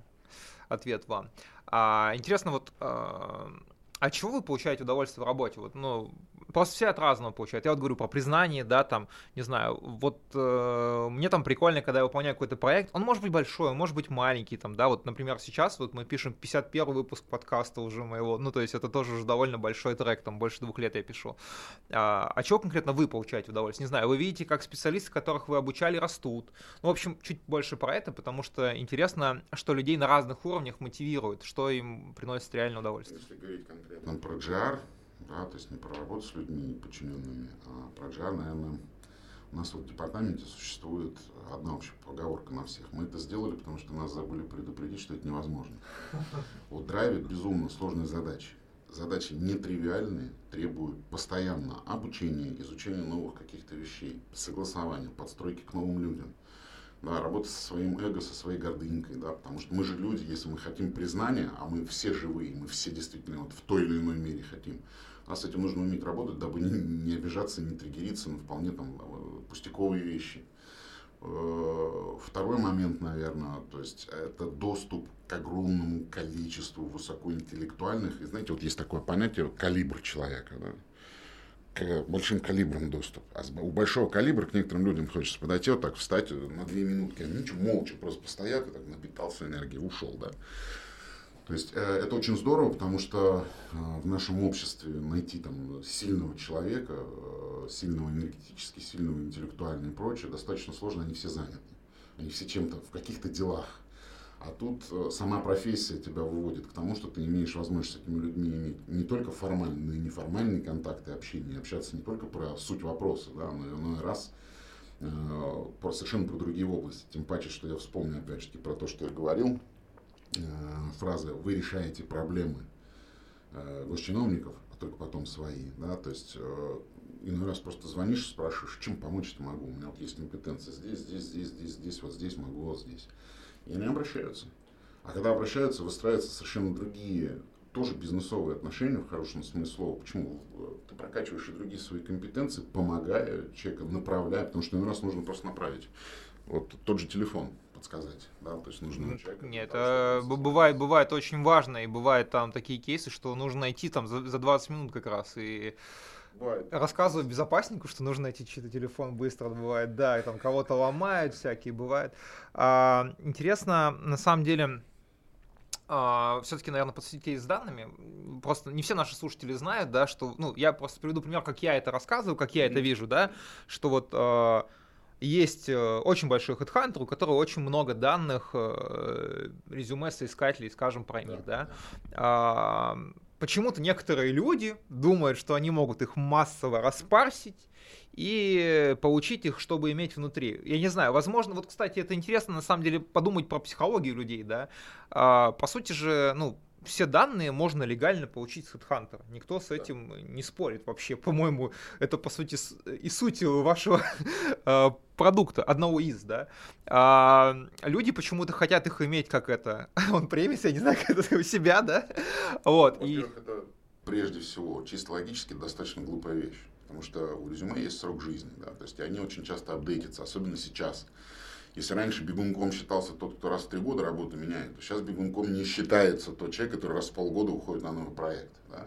ответ вам. А, интересно, вот а, а чего вы получаете удовольствие в работе? Вот, ну, просто все от разного получают. Я вот говорю про признание, да, там, не знаю, вот э, мне там прикольно, когда я выполняю какой-то проект, он может быть большой, он может быть маленький, там, да, вот, например, сейчас вот мы пишем 51 выпуск подкаста уже моего, ну, то есть это тоже уже довольно большой трек, там, больше двух лет я пишу. А, а чего конкретно вы получаете удовольствие? Не знаю, вы видите, как специалисты, которых вы обучали, растут. Ну, в общем, чуть больше про это, потому что интересно, что людей на разных уровнях мотивирует, что им приносит реальное удовольствие. Если говорить конкретно про GR, да, то есть не про работу с людьми подчиненными, а про GR, наверное, у нас вот в департаменте существует одна общая поговорка на всех. Мы это сделали, потому что нас забыли предупредить, что это невозможно. Вот драйвит безумно сложные задачи. Задачи нетривиальные, требуют постоянно обучения, изучения новых каких-то вещей, согласования, подстройки к новым людям. Да, работа со своим эго, со своей гордынькой, да, потому что мы же люди, если мы хотим признания, а мы все живые, мы все действительно вот в той или иной мере хотим, а с этим нужно уметь работать, дабы не, не обижаться, не триггериться на вполне там э, пустяковые вещи. Э, второй момент, наверное, то есть это доступ к огромному количеству высокоинтеллектуальных. И знаете, вот есть такое понятие калибр человека, да? К большим калибрам доступ. А у большого калибра к некоторым людям хочется подойти, вот так встать на две минутки, ничего, молча просто постоят и так напитался энергией, ушел, да. То есть э, это очень здорово, потому что э, в нашем обществе найти там сильного человека, э, сильного энергетически, сильного интеллектуально и прочее достаточно сложно, они все заняты. Они все чем-то в каких-то делах. А тут сама профессия тебя выводит к тому, что ты имеешь возможность с этими людьми иметь не только формальные, но и неформальные контакты, общение, общаться не только про суть вопроса, да, но иной раз э, про совершенно про другие области. Тем паче, что я вспомню опять же про то, что я говорил, Э, фраза «вы решаете проблемы э, госчиновников, а только потом свои». Да? То есть э, иной раз просто звонишь, спрашиваешь, чем помочь-то могу, у меня вот есть компетенция здесь, здесь, здесь, здесь, здесь, вот здесь могу, вот здесь. И они обращаются. А когда обращаются, выстраиваются совершенно другие, тоже бизнесовые отношения в хорошем смысле слова. Почему? Ты прокачиваешь и другие свои компетенции, помогая человеку, направляя, потому что иной раз нужно просто направить. Вот тот же телефон подсказать, да, то есть нужно ну, Нет, э, бывает, бывает очень важно, и бывает там такие кейсы, что нужно найти там за, за 20 минут как раз, и Бывает. Рассказываю безопаснику, что нужно найти чей-то телефон быстро, бывает, да, и там кого-то ломают всякие, бывает. А, интересно, на самом деле, Uh, все-таки, наверное, подсветить с данными. Просто не все наши слушатели знают, да, что, ну, я просто приведу пример, как я это рассказываю, как я mm-hmm. это вижу, да, что вот uh, есть э, очень большой HeadHunter, у которого очень много данных, э, резюме соискателей, скажем, про них, да. Почему-то некоторые люди думают, что они могут их массово распарсить и получить их, чтобы иметь внутри. Я не знаю, возможно, вот, кстати, это интересно, на самом деле, подумать про психологию людей, да. А, по сути же, ну, все данные можно легально получить с HeadHunter. Никто с этим не спорит вообще. По-моему, это по сути и суть вашего э, продукта, одного из, да. А, люди почему-то хотят их иметь как это, он премис, я не знаю, как это у себя, да. Вот. И... это прежде всего чисто логически достаточно глупая вещь. Потому что у резюме есть срок жизни, да, то есть они очень часто апдейтятся, особенно сейчас. Если раньше бегунком считался тот, кто раз в три года работу меняет, то сейчас бегунком не считается тот человек, который раз в полгода уходит на новый проект. Да?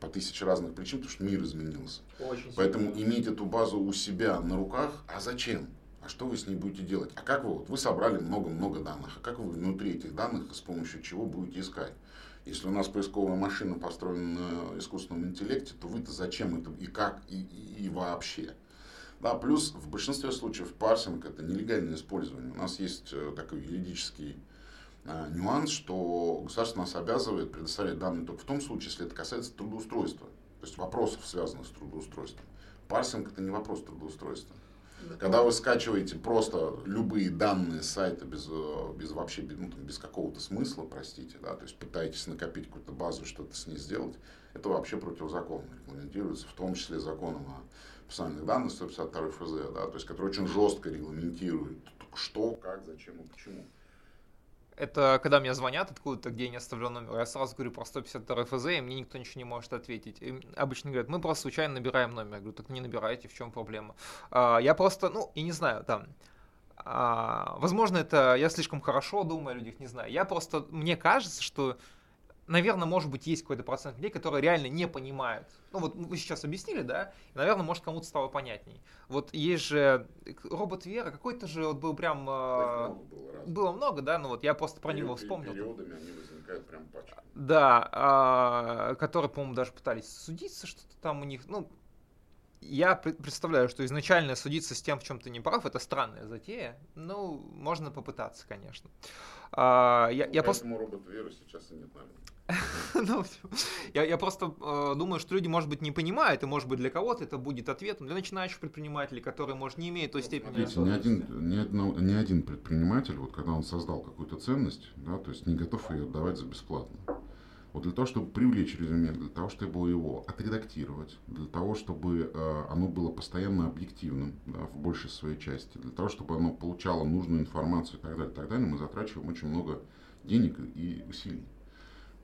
По тысяче разных причин, потому что мир изменился. Очень Поэтому сильно. иметь эту базу у себя на руках, а зачем? А что вы с ней будете делать? А как вы, вот, вы собрали много-много данных, а как вы внутри этих данных с помощью чего будете искать? Если у нас поисковая машина построена на искусственном интеллекте, то вы-то зачем это и как и, и, и вообще? Да, плюс в большинстве случаев парсинг это нелегальное использование. У нас есть э, такой юридический э, нюанс, что государство нас обязывает предоставлять данные только в том случае, если это касается трудоустройства, то есть вопросов, связанных с трудоустройством. Парсинг это не вопрос трудоустройства. Когда вы скачиваете просто любые данные с сайта без, э, без вообще ну, без какого-то смысла, простите, да, то есть пытаетесь накопить какую-то базу, что-то с ней сделать, это вообще противозаконно регламентируется, в том числе законом о персональных данных 152 ФЗ, да, то есть который очень жестко регламентирует, что, как, зачем и почему. Это когда мне звонят откуда-то, где я не оставлял номер, я сразу говорю про 152 ФЗ, и мне никто ничего не может ответить. И обычно говорят, мы просто случайно набираем номер. Я говорю, так не набирайте, в чем проблема? А, я просто, ну, и не знаю, там, а, возможно, это я слишком хорошо думаю о людях, не знаю. Я просто, мне кажется, что наверное, может быть, есть какой-то процент людей, которые реально не понимают. Ну вот вы сейчас объяснили, да? И, наверное, может, кому-то стало понятней. Вот есть же робот Вера, какой-то же вот был прям... Э, было, было много, да? Ну вот я просто про него вспомнил. Периодами они возникают прям пачками. Да, э, которые, по-моему, даже пытались судиться, что-то там у них, ну, я представляю, что изначально судиться с тем, в чем ты не прав, это странная затея. Ну, можно попытаться, конечно. А, я, я просто... роботу веры сейчас и нет, наверное. ну, я, я просто э, думаю, что люди, может быть, не понимают, и, может быть, для кого-то это будет ответом. Для начинающих предпринимателей, которые, может, не имеют той ну, степени... Смотрите, ни один, ни, одно, ни один предприниматель, вот когда он создал какую-то ценность, да, то есть не готов ее отдавать за бесплатно. Вот для того, чтобы привлечь резюме, для того, чтобы его отредактировать, для того, чтобы э, оно было постоянно объективным да, в большей своей части, для того, чтобы оно получало нужную информацию и так далее, и так далее, мы затрачиваем очень много денег и усилий.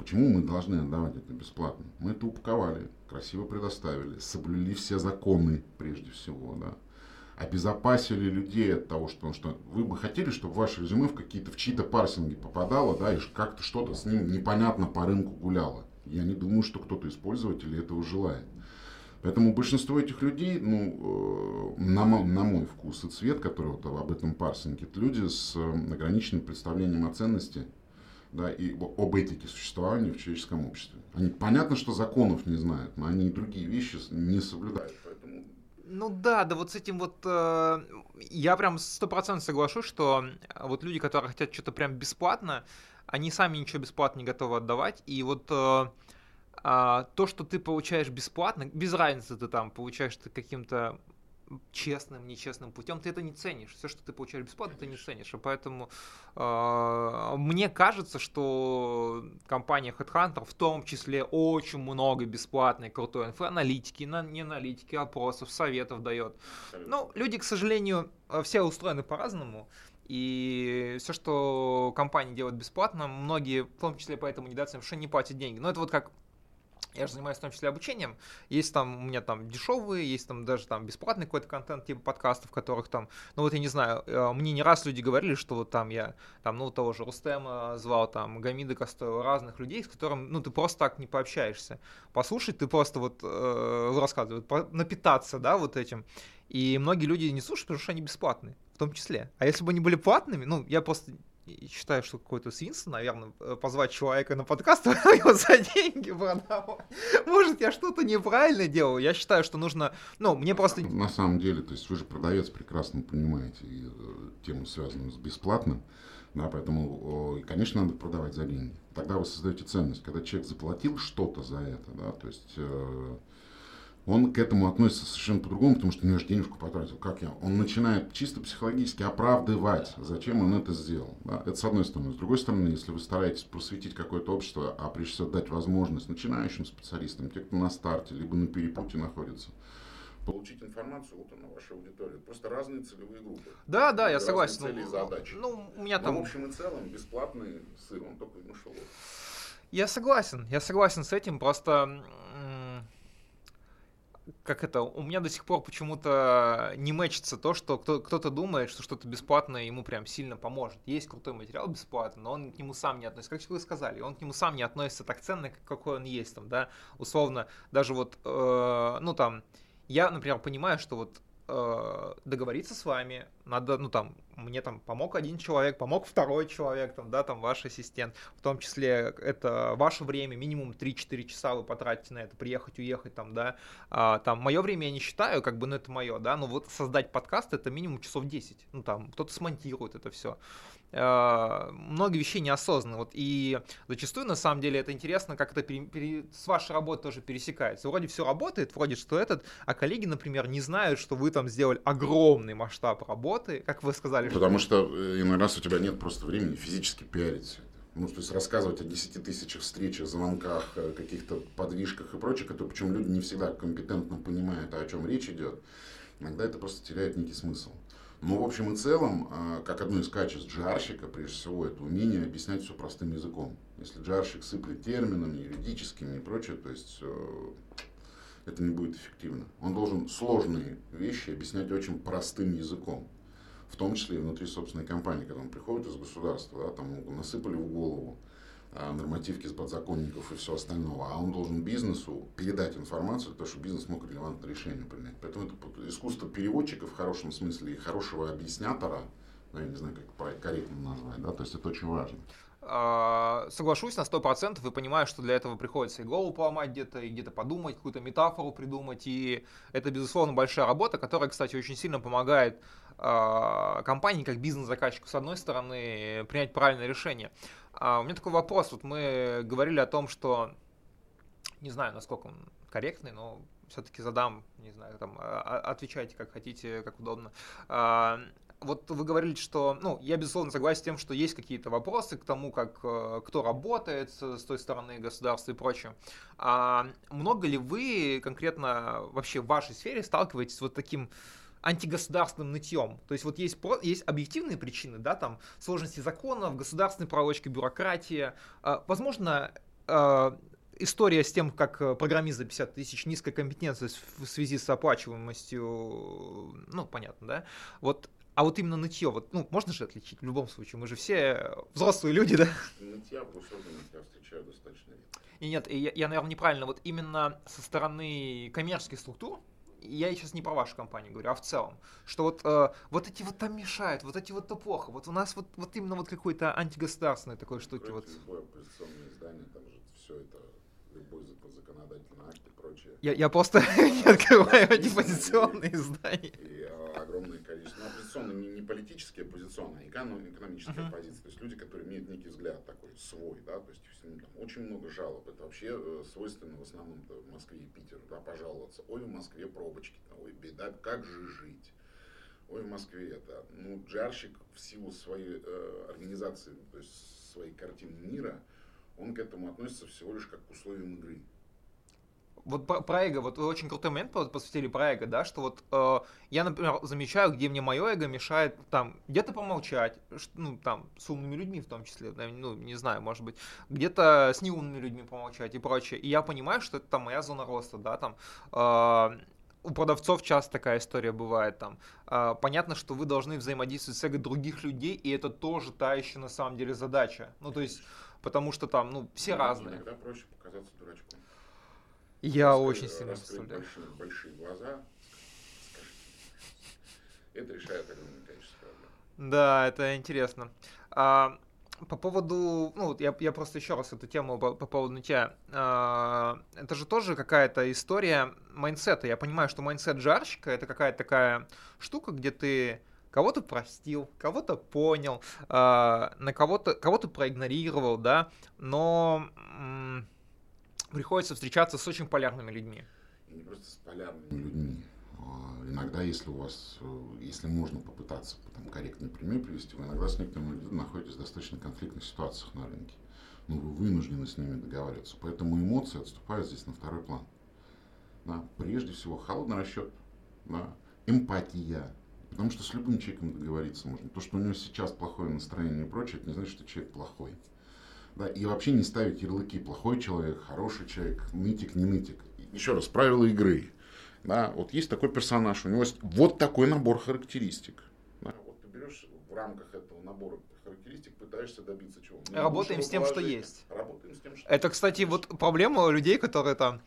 Почему мы должны отдавать это бесплатно? Мы это упаковали, красиво предоставили, соблюли все законы прежде всего, да обезопасили людей от того, что, что вы бы хотели, чтобы ваше резюме в какие-то в чьи-то парсинги попадало, да, и как-то что-то с ним непонятно по рынку гуляло. Я не думаю, что кто-то из пользователей этого желает. Поэтому большинство этих людей, ну, э, на, мой, на мой вкус и цвет, который вот об этом парсинге, это люди с э, ограниченным представлением о ценности да, и об этике существования в человеческом обществе. Они понятно, что законов не знают, но они и другие вещи не соблюдают. Поэтому ну да, да вот с этим вот э, я прям сто процентов соглашусь, что э, вот люди, которые хотят что-то прям бесплатно, они сами ничего бесплатно не готовы отдавать, и вот э, э, то, что ты получаешь бесплатно, без разницы ты там получаешь ты каким-то честным, нечестным путем, ты это не ценишь. Все, что ты получаешь бесплатно, ты не ценишь. И поэтому э, мне кажется, что компания Headhunter в том числе очень много бесплатной крутой инфоаналитики, на, не аналитики, опросов, советов дает. Ну, люди, к сожалению, все устроены по-разному. И все, что компания делает бесплатно, многие, в том числе поэтому недооценивают, что не платят деньги. Но это вот как я же занимаюсь в том числе обучением. Есть там у меня там дешевые, есть там даже там бесплатный какой-то контент, типа подкастов, которых там, ну вот я не знаю, э, мне не раз люди говорили, что вот там я там, ну того же Рустема звал, там Гамида Костова, разных людей, с которыми, ну ты просто так не пообщаешься. Послушать ты просто вот э, рассказывают, напитаться, да, вот этим. И многие люди не слушают, потому что они бесплатные, в том числе. А если бы они были платными, ну я просто и считаю, что какое-то свинство, наверное, э, позвать человека на подкаст, его за деньги продавать. Может, я что-то неправильно делал. Я считаю, что нужно, ну, мне просто... На самом деле, то есть вы же продавец, прекрасно понимаете э, тему, связанную с бесплатным, да, поэтому, конечно, надо продавать за деньги. Тогда вы создаете ценность. Когда человек заплатил что-то за это, да, то есть э, он к этому относится совершенно по-другому, потому что ну, я же денежку потратил, как я? Он начинает чисто психологически оправдывать, зачем он это сделал. Да? Это с одной стороны. С другой стороны, если вы стараетесь просветить какое-то общество, а прежде всего дать возможность начинающим специалистам, те, кто на старте, либо на перепуте находится, получить информацию, вот она, ваша аудитория. Просто разные целевые группы. Да, да, я согласен. Цели и задачи. Ну, у меня там... Но, в общем и целом, бесплатный сыр, он только в мышеловке. Я согласен, я согласен с этим, просто как это, у меня до сих пор почему-то не мэчится то, что кто, кто-то думает, что что-то бесплатное ему прям сильно поможет. Есть крутой материал бесплатный, но он к нему сам не относится, как вы сказали, он к нему сам не относится так ценно, какой он есть там, да, условно, даже вот, э, ну там, я, например, понимаю, что вот э, договориться с вами, надо, ну там, мне там помог один человек, помог второй человек, там, да, там ваш ассистент, в том числе это ваше время, минимум 3-4 часа вы потратите на это, приехать, уехать, там, да, а, там, мое время я не считаю, как бы, ну, это мое, да, но вот создать подкаст это минимум часов 10, ну, там, кто-то смонтирует это все, э, много вещей неосознанно. Вот, и зачастую, на самом деле, это интересно, как это пере, пере, с вашей работой тоже пересекается. Вроде все работает, вроде что этот, а коллеги, например, не знают, что вы там сделали огромный масштаб работы, как вы сказали. Потому что, что э, иной раз у тебя нет просто времени физически пиарить ну, то есть рассказывать о 10 тысячах встречах, звонках, э, каких-то подвижках и прочее, которые, причем люди не всегда компетентно понимают, о чем речь идет, иногда это просто теряет некий смысл. Но в общем и целом, а, как одно из качеств джарщика, прежде всего, это умение объяснять все простым языком. Если джарщик сыплет терминами, юридическими и прочее, то есть э, это не будет эффективно. Он должен сложные вещи объяснять очень простым языком. В том числе и внутри собственной компании, когда он приходит из государства, да, там насыпали в голову а, нормативки с подзаконников и все остальное, а он должен бизнесу передать информацию, то, что бизнес мог релевантное решение принять. Поэтому это искусство переводчика в хорошем смысле и хорошего объяснятора, ну, я не знаю, как корректно назвать, да, то есть это очень важно. А, соглашусь на 100% и понимаю, что для этого приходится и голову поломать где-то, и где-то подумать, какую-то метафору придумать. И это, безусловно, большая работа, которая, кстати, очень сильно помогает компании, как бизнес-заказчику, с одной стороны, принять правильное решение. А у меня такой вопрос. Вот мы говорили о том, что, не знаю, насколько он корректный, но все-таки задам, не знаю, там, отвечайте как хотите, как удобно вот вы говорили, что, ну, я безусловно согласен с тем, что есть какие-то вопросы к тому, как э, кто работает с, той стороны государства и прочее. А много ли вы конкретно вообще в вашей сфере сталкиваетесь с вот таким антигосударственным нытьем. То есть вот есть, есть объективные причины, да, там сложности законов, государственной проволочки, бюрократия. А, возможно, а, история с тем, как программист за 50 тысяч низкая компетенция в связи с оплачиваемостью, ну, понятно, да? Вот а вот именно нытье, вот, ну, можно же отличить в любом случае, мы же все взрослые люди, да? Нытья, двусортное я встречаю достаточно редко. И нет, я, я, наверное, неправильно, вот именно со стороны коммерческих структур, я сейчас не про вашу компанию говорю, а в целом, что вот, э, вот эти вот там мешают, вот эти вот то плохо, вот у нас вот, вот именно вот какой-то антигосударственной такой штуки. Вот. Любое оппозиционное издание, там же все это, любой законодательный акт и прочее. Я, я просто не открываю оппозиционные издания. И оппозиционные не, не политические оппозиционные, а экономическая uh-huh. оппозиция. То есть люди, которые имеют некий взгляд такой свой, да, то есть ну, там, очень много жалоб. Это вообще э, свойственно в основном в Москве и Питеру, да, пожаловаться. Ой, в Москве пробочки, ой, беда, как же жить? Ой, в Москве это. Ну, джарщик в силу своей э, организации, то есть своей картины мира, он к этому относится всего лишь как к условиям игры вот про эго, вот вы очень крутой момент посвятили про эго, да, что вот э, я, например, замечаю, где мне мое эго мешает там где-то помолчать, ну, там, с умными людьми в том числе, ну, не знаю, может быть, где-то с неумными людьми помолчать и прочее. И я понимаю, что это там моя зона роста, да, там, э, у продавцов часто такая история бывает там. Э, понятно, что вы должны взаимодействовать с эго других людей, и это тоже та еще на самом деле задача. Ну, то есть, потому что там, ну, все ну, разные. Иногда проще показаться дурачком. Я очень сильно представляю. Большие, большие глаза, это решает огромное количество проблем. Да, это интересно. А, по поводу, ну, я, я просто еще раз эту тему по, по поводу нытья. А, это же тоже какая-то история майнсета. Я понимаю, что майнсет жарщика это какая-то такая штука, где ты кого-то простил, кого-то понял, а, на кого-то кого-то проигнорировал, да, но м- приходится встречаться с очень полярными людьми. И не просто с полярными людьми. А иногда, если у вас, э, если можно попытаться там, корректный пример привести, вы иногда с некоторыми людьми находитесь в достаточно конфликтных ситуациях на рынке. Но вы вынуждены с ними договариваться. Поэтому эмоции отступают здесь на второй план. Да, прежде всего, холодный расчет, да, эмпатия. Потому что с любым человеком договориться можно. То, что у него сейчас плохое настроение и прочее, это не значит, что человек плохой. Да, и вообще не ставить ярлыки плохой человек, хороший человек, нытик, не нытик. Еще раз, правила игры. Да, вот есть такой персонаж, у него есть вот такой набор характеристик. Да, вот ты берешь в рамках этого набора характеристик, пытаешься добиться чего? Не Работаем с тем, что есть. Работаем с тем, что Это, кстати, вот проблема людей, которые там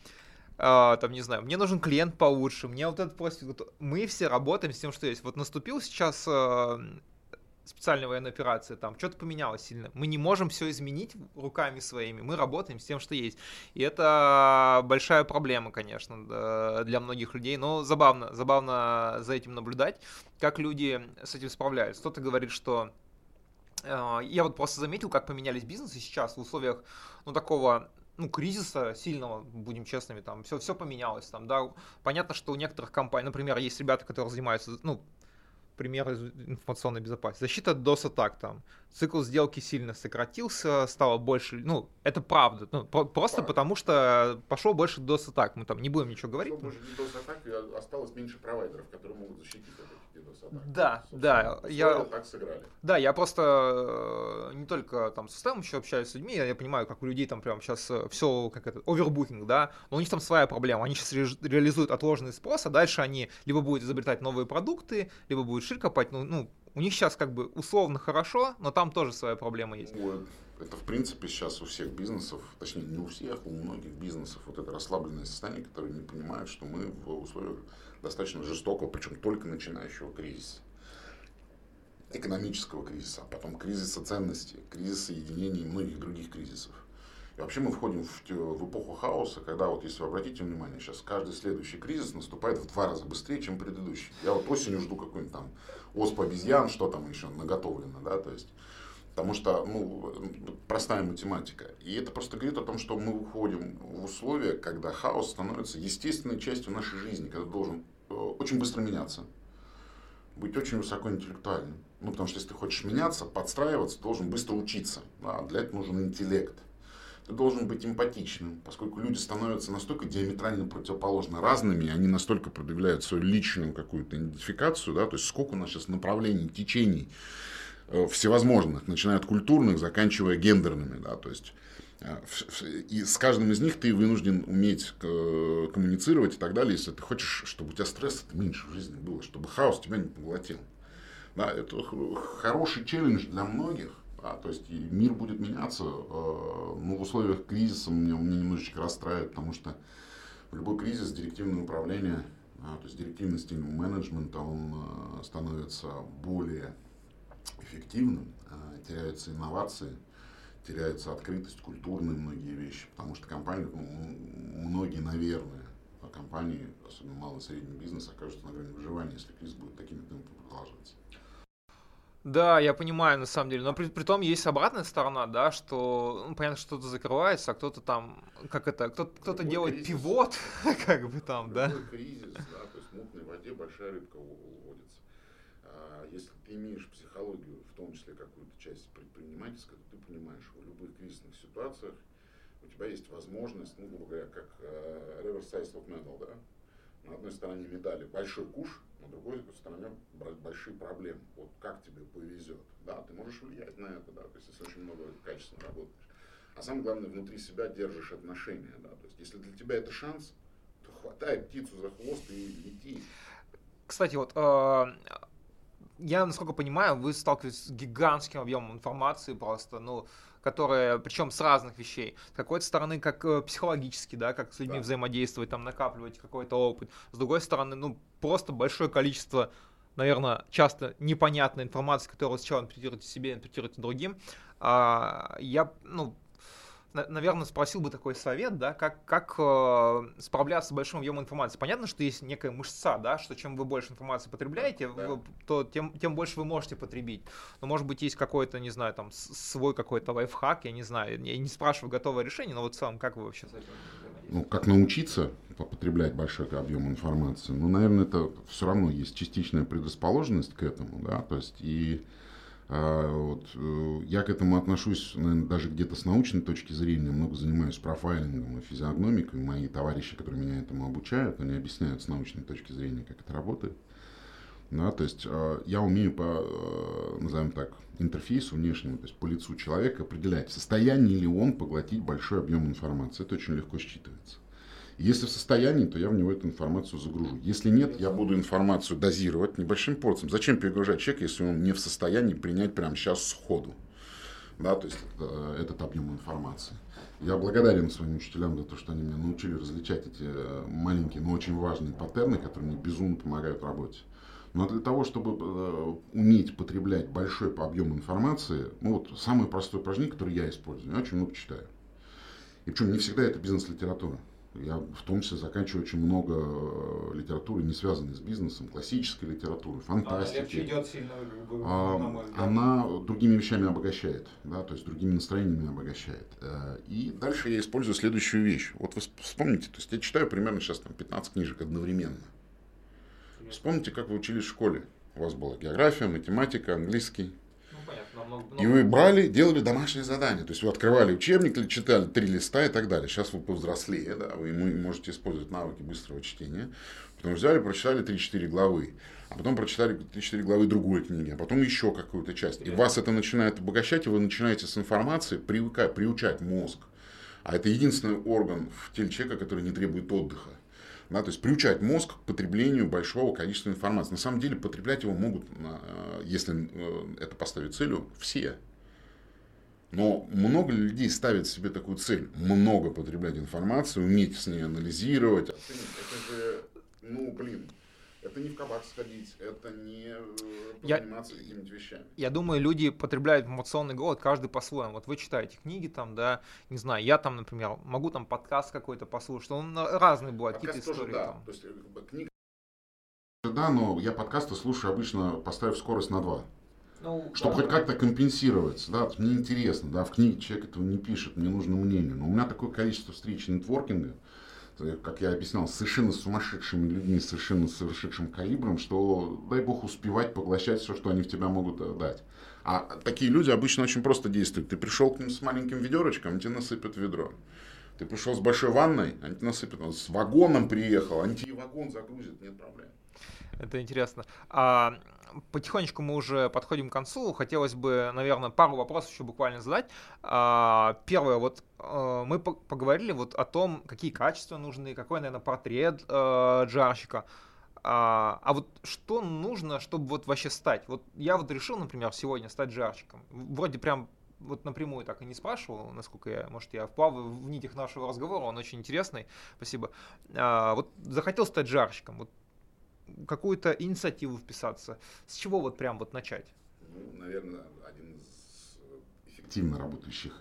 Uh, там, не знаю, мне нужен клиент получше, мне вот этот просит, вот, мы все работаем с тем, что есть. Вот наступил сейчас uh, специальной военной операции, там что-то поменялось сильно. Мы не можем все изменить руками своими, мы работаем с тем, что есть. И это большая проблема, конечно, для многих людей, но забавно, забавно за этим наблюдать, как люди с этим справляются. Кто-то говорит, что э, я вот просто заметил, как поменялись бизнесы сейчас в условиях, ну, такого ну, кризиса сильного, будем честными, там, все, все поменялось, там, да, понятно, что у некоторых компаний, например, есть ребята, которые занимаются, ну, пример из информационной безопасности. Защита от DOS-атак там. Цикл сделки сильно сократился, стало больше, ну, это правда. Ну, просто правда. потому что пошел больше DOS-атак. Мы там не будем ничего говорить. Больше DOS-атак, осталось меньше провайдеров, которые могут защитить от этих DOS-атак. Да, да. Я, так сыграли. Да, я просто э, не только там с составом еще общаюсь с людьми, я, я понимаю, как у людей там прям сейчас э, все, как это, овербукинг, да, но у них там своя проблема. Они сейчас ре- реализуют отложенный спрос, а дальше они либо будут изобретать новые продукты, либо будут шир копать, ну, ну, у них сейчас как бы условно хорошо, но там тоже своя проблема есть. Вот. это в принципе сейчас у всех бизнесов, точнее не у всех, у многих бизнесов вот это расслабленное состояние, которое не понимают, что мы в условиях достаточно жестокого, причем только начинающего кризиса экономического кризиса, а потом кризиса ценностей, кризиса единения и многих других кризисов. И вообще мы входим в, в эпоху хаоса, когда, вот если вы обратите внимание, сейчас каждый следующий кризис наступает в два раза быстрее, чем предыдущий. Я вот осенью жду какой-нибудь там оспа обезьян, что там еще наготовлено, да, то есть Потому что, ну, простая математика. И это просто говорит о том, что мы уходим в условия, когда хаос становится естественной частью нашей жизни, когда должен очень быстро меняться, быть очень высокоинтеллектуальным. Ну, потому что если ты хочешь меняться, подстраиваться, должен быстро учиться. Да, для этого нужен интеллект. Ты должен быть эмпатичным, поскольку люди становятся настолько диаметрально противоположно разными, они настолько продвигают свою личную какую-то идентификацию, да, то есть сколько у нас сейчас направлений, течений, Э, всевозможных, начиная от культурных, заканчивая гендерными, да, то есть э, и с каждым из них ты вынужден уметь э, коммуницировать и так далее, если ты хочешь, чтобы у тебя стресса меньше в жизни было, чтобы хаос тебя не поглотил. Да, это хороший челлендж для многих, да, то есть мир будет меняться, но в условиях кризиса меня, меня немножечко расстраивает, потому что в любой кризис директивное управление, да, то есть директивный стиль менеджмента, он становится более эффективным, а, теряются инновации, теряется открытость, культурные многие вещи, потому что компании, ну, многие, наверное, компании, особенно малый и средний бизнес, окажутся на грани выживания, если кризис будет такими темпами продолжаться. Да, я понимаю, на самом деле. Но при, при том есть обратная сторона, да, что, ну, понятно, что-то закрывается, а кто-то там, как это, кто-то, кто-то делает кризис, пивот, как бы там, да. кризис, да, то есть в мутной воде большая рыбка уводится. А если ты имеешь психологию, в том числе какую-то часть предпринимательскую, то ты понимаешь, что в любых кризисных ситуациях у тебя есть возможность, ну, грубо говоря, как э, reverse side of medal, да, на одной стороне медали большой куш, на другой стороне большие проблемы. Вот как тебе повезет, да, ты можешь влиять на это, да, то есть если очень много качественно работаешь. А самое главное, внутри себя держишь отношения, да, то есть если для тебя это шанс, то хватай птицу за хвост и лети. Кстати, вот э, я, насколько понимаю, вы сталкиваетесь с гигантским объемом информации просто, ну, которая, причем с разных вещей. С какой-то стороны, как э, психологически, да, как с людьми да. взаимодействовать, там, накапливать какой-то опыт. С другой стороны, ну, просто большое количество наверное, часто непонятной информации, которую сначала интерпретируете себе, интерпретируете другим. А, я, ну, наверное, спросил бы такой совет, да, как, как э, справляться с большим объемом информации. Понятно, что есть некая мышца, да, что чем вы больше информации потребляете, да. вы, то тем, тем больше вы можете потребить. Но, может быть, есть какой-то, не знаю, там, свой какой-то лайфхак, я не знаю, я не спрашиваю готовое решение, но вот в целом, как вы вообще с этим ну, как научиться потреблять большой объем информации? Ну, наверное, это все равно есть частичная предрасположенность к этому, да, то есть и а, вот, э, я к этому отношусь, наверное, даже где-то с научной точки зрения, много занимаюсь профайлингом и физиогномикой. Мои товарищи, которые меня этому обучают, они объясняют с научной точки зрения, как это работает. Да, то есть а, я умею по, э, назовем так, интерфейсу внешнему, то есть по лицу человека определять, в состоянии ли он поглотить большой объем информации. Это очень легко считывается. Если в состоянии, то я в него эту информацию загружу. Если нет, я буду информацию дозировать небольшим порциям. Зачем перегружать человека, если он не в состоянии принять прямо сейчас сходу? Да, то есть это, этот объем информации. Я благодарен своим учителям за то, что они меня научили различать эти э, маленькие, но очень важные паттерны, которые мне безумно помогают в работе. Но для того, чтобы э, уметь потреблять большой объему информации, ну вот самое простое упражнение, которое я использую, я очень много читаю. И причем не всегда это бизнес-литература. Я в том числе заканчиваю очень много э, литературы, не связанной с бизнесом, классической литературы, фантастики. Она идет сильно, а, Она другими вещами обогащает, да, то есть другими настроениями обогащает. Э, и дальше я использую следующую вещь. Вот вы вспомните, то есть я читаю примерно сейчас там 15 книжек одновременно. Вспомните, как вы учились в школе. У вас была география, математика, английский, и вы брали, делали домашнее задание. То есть вы открывали учебник, читали три листа и так далее. Сейчас вы повзрослее, да, вы можете использовать навыки быстрого чтения. Потом взяли, прочитали 3-4 главы. А потом прочитали 3-4 главы другой книги, а потом еще какую-то часть. И вас это начинает обогащать, и вы начинаете с информацией привыкать, приучать мозг. А это единственный орган в теле человека, который не требует отдыха. Да, то есть приучать мозг к потреблению большого количества информации. На самом деле потреблять его могут, э, если э, это поставить целью, все. Но много людей ставят себе такую цель, много потреблять информацию, уметь с ней анализировать. Это же, ну, блин, это не в кабак сходить, это не э, заниматься какими-то вещами. Я думаю, люди потребляют информационный голод каждый по-своему. Вот вы читаете книги там, да, не знаю, я там, например, могу там подкаст какой-то послушать, он разный бывает, какие-то истории да. там. То есть, книга да, но я подкасты слушаю обычно, поставив скорость на 2. Ну, чтобы да, хоть как-то компенсировать, да, мне интересно, да, в книге человек этого не пишет, мне нужно мнение, но у меня такое количество встреч нетворкинга, как я объяснял, совершенно сумасшедшими людьми, совершенно сумасшедшим калибром, что дай бог успевать поглощать все, что они в тебя могут э, дать. А такие люди обычно очень просто действуют. Ты пришел к ним с маленьким ведерочком, они тебе насыпят ведро. Ты пришел с большой ванной, они тебе насыпят. С вагоном приехал, они тебе вагон загрузят, нет проблем. Это интересно. А, потихонечку мы уже подходим к концу. Хотелось бы, наверное, пару вопросов еще буквально задать. А, первое, вот а, мы поговорили вот о том, какие качества нужны, какой, наверное, портрет а, джарщика. А, а вот что нужно, чтобы вот вообще стать? Вот я вот решил, например, сегодня стать джарщиком. Вроде прям вот напрямую так и не спрашивал, насколько я, может, я вплаваю в нитях нашего разговора, он очень интересный, спасибо. А, вот захотел стать жарщиком, вот какую-то инициативу вписаться? С чего вот прям вот начать? Ну, наверное, один из эффективно работающих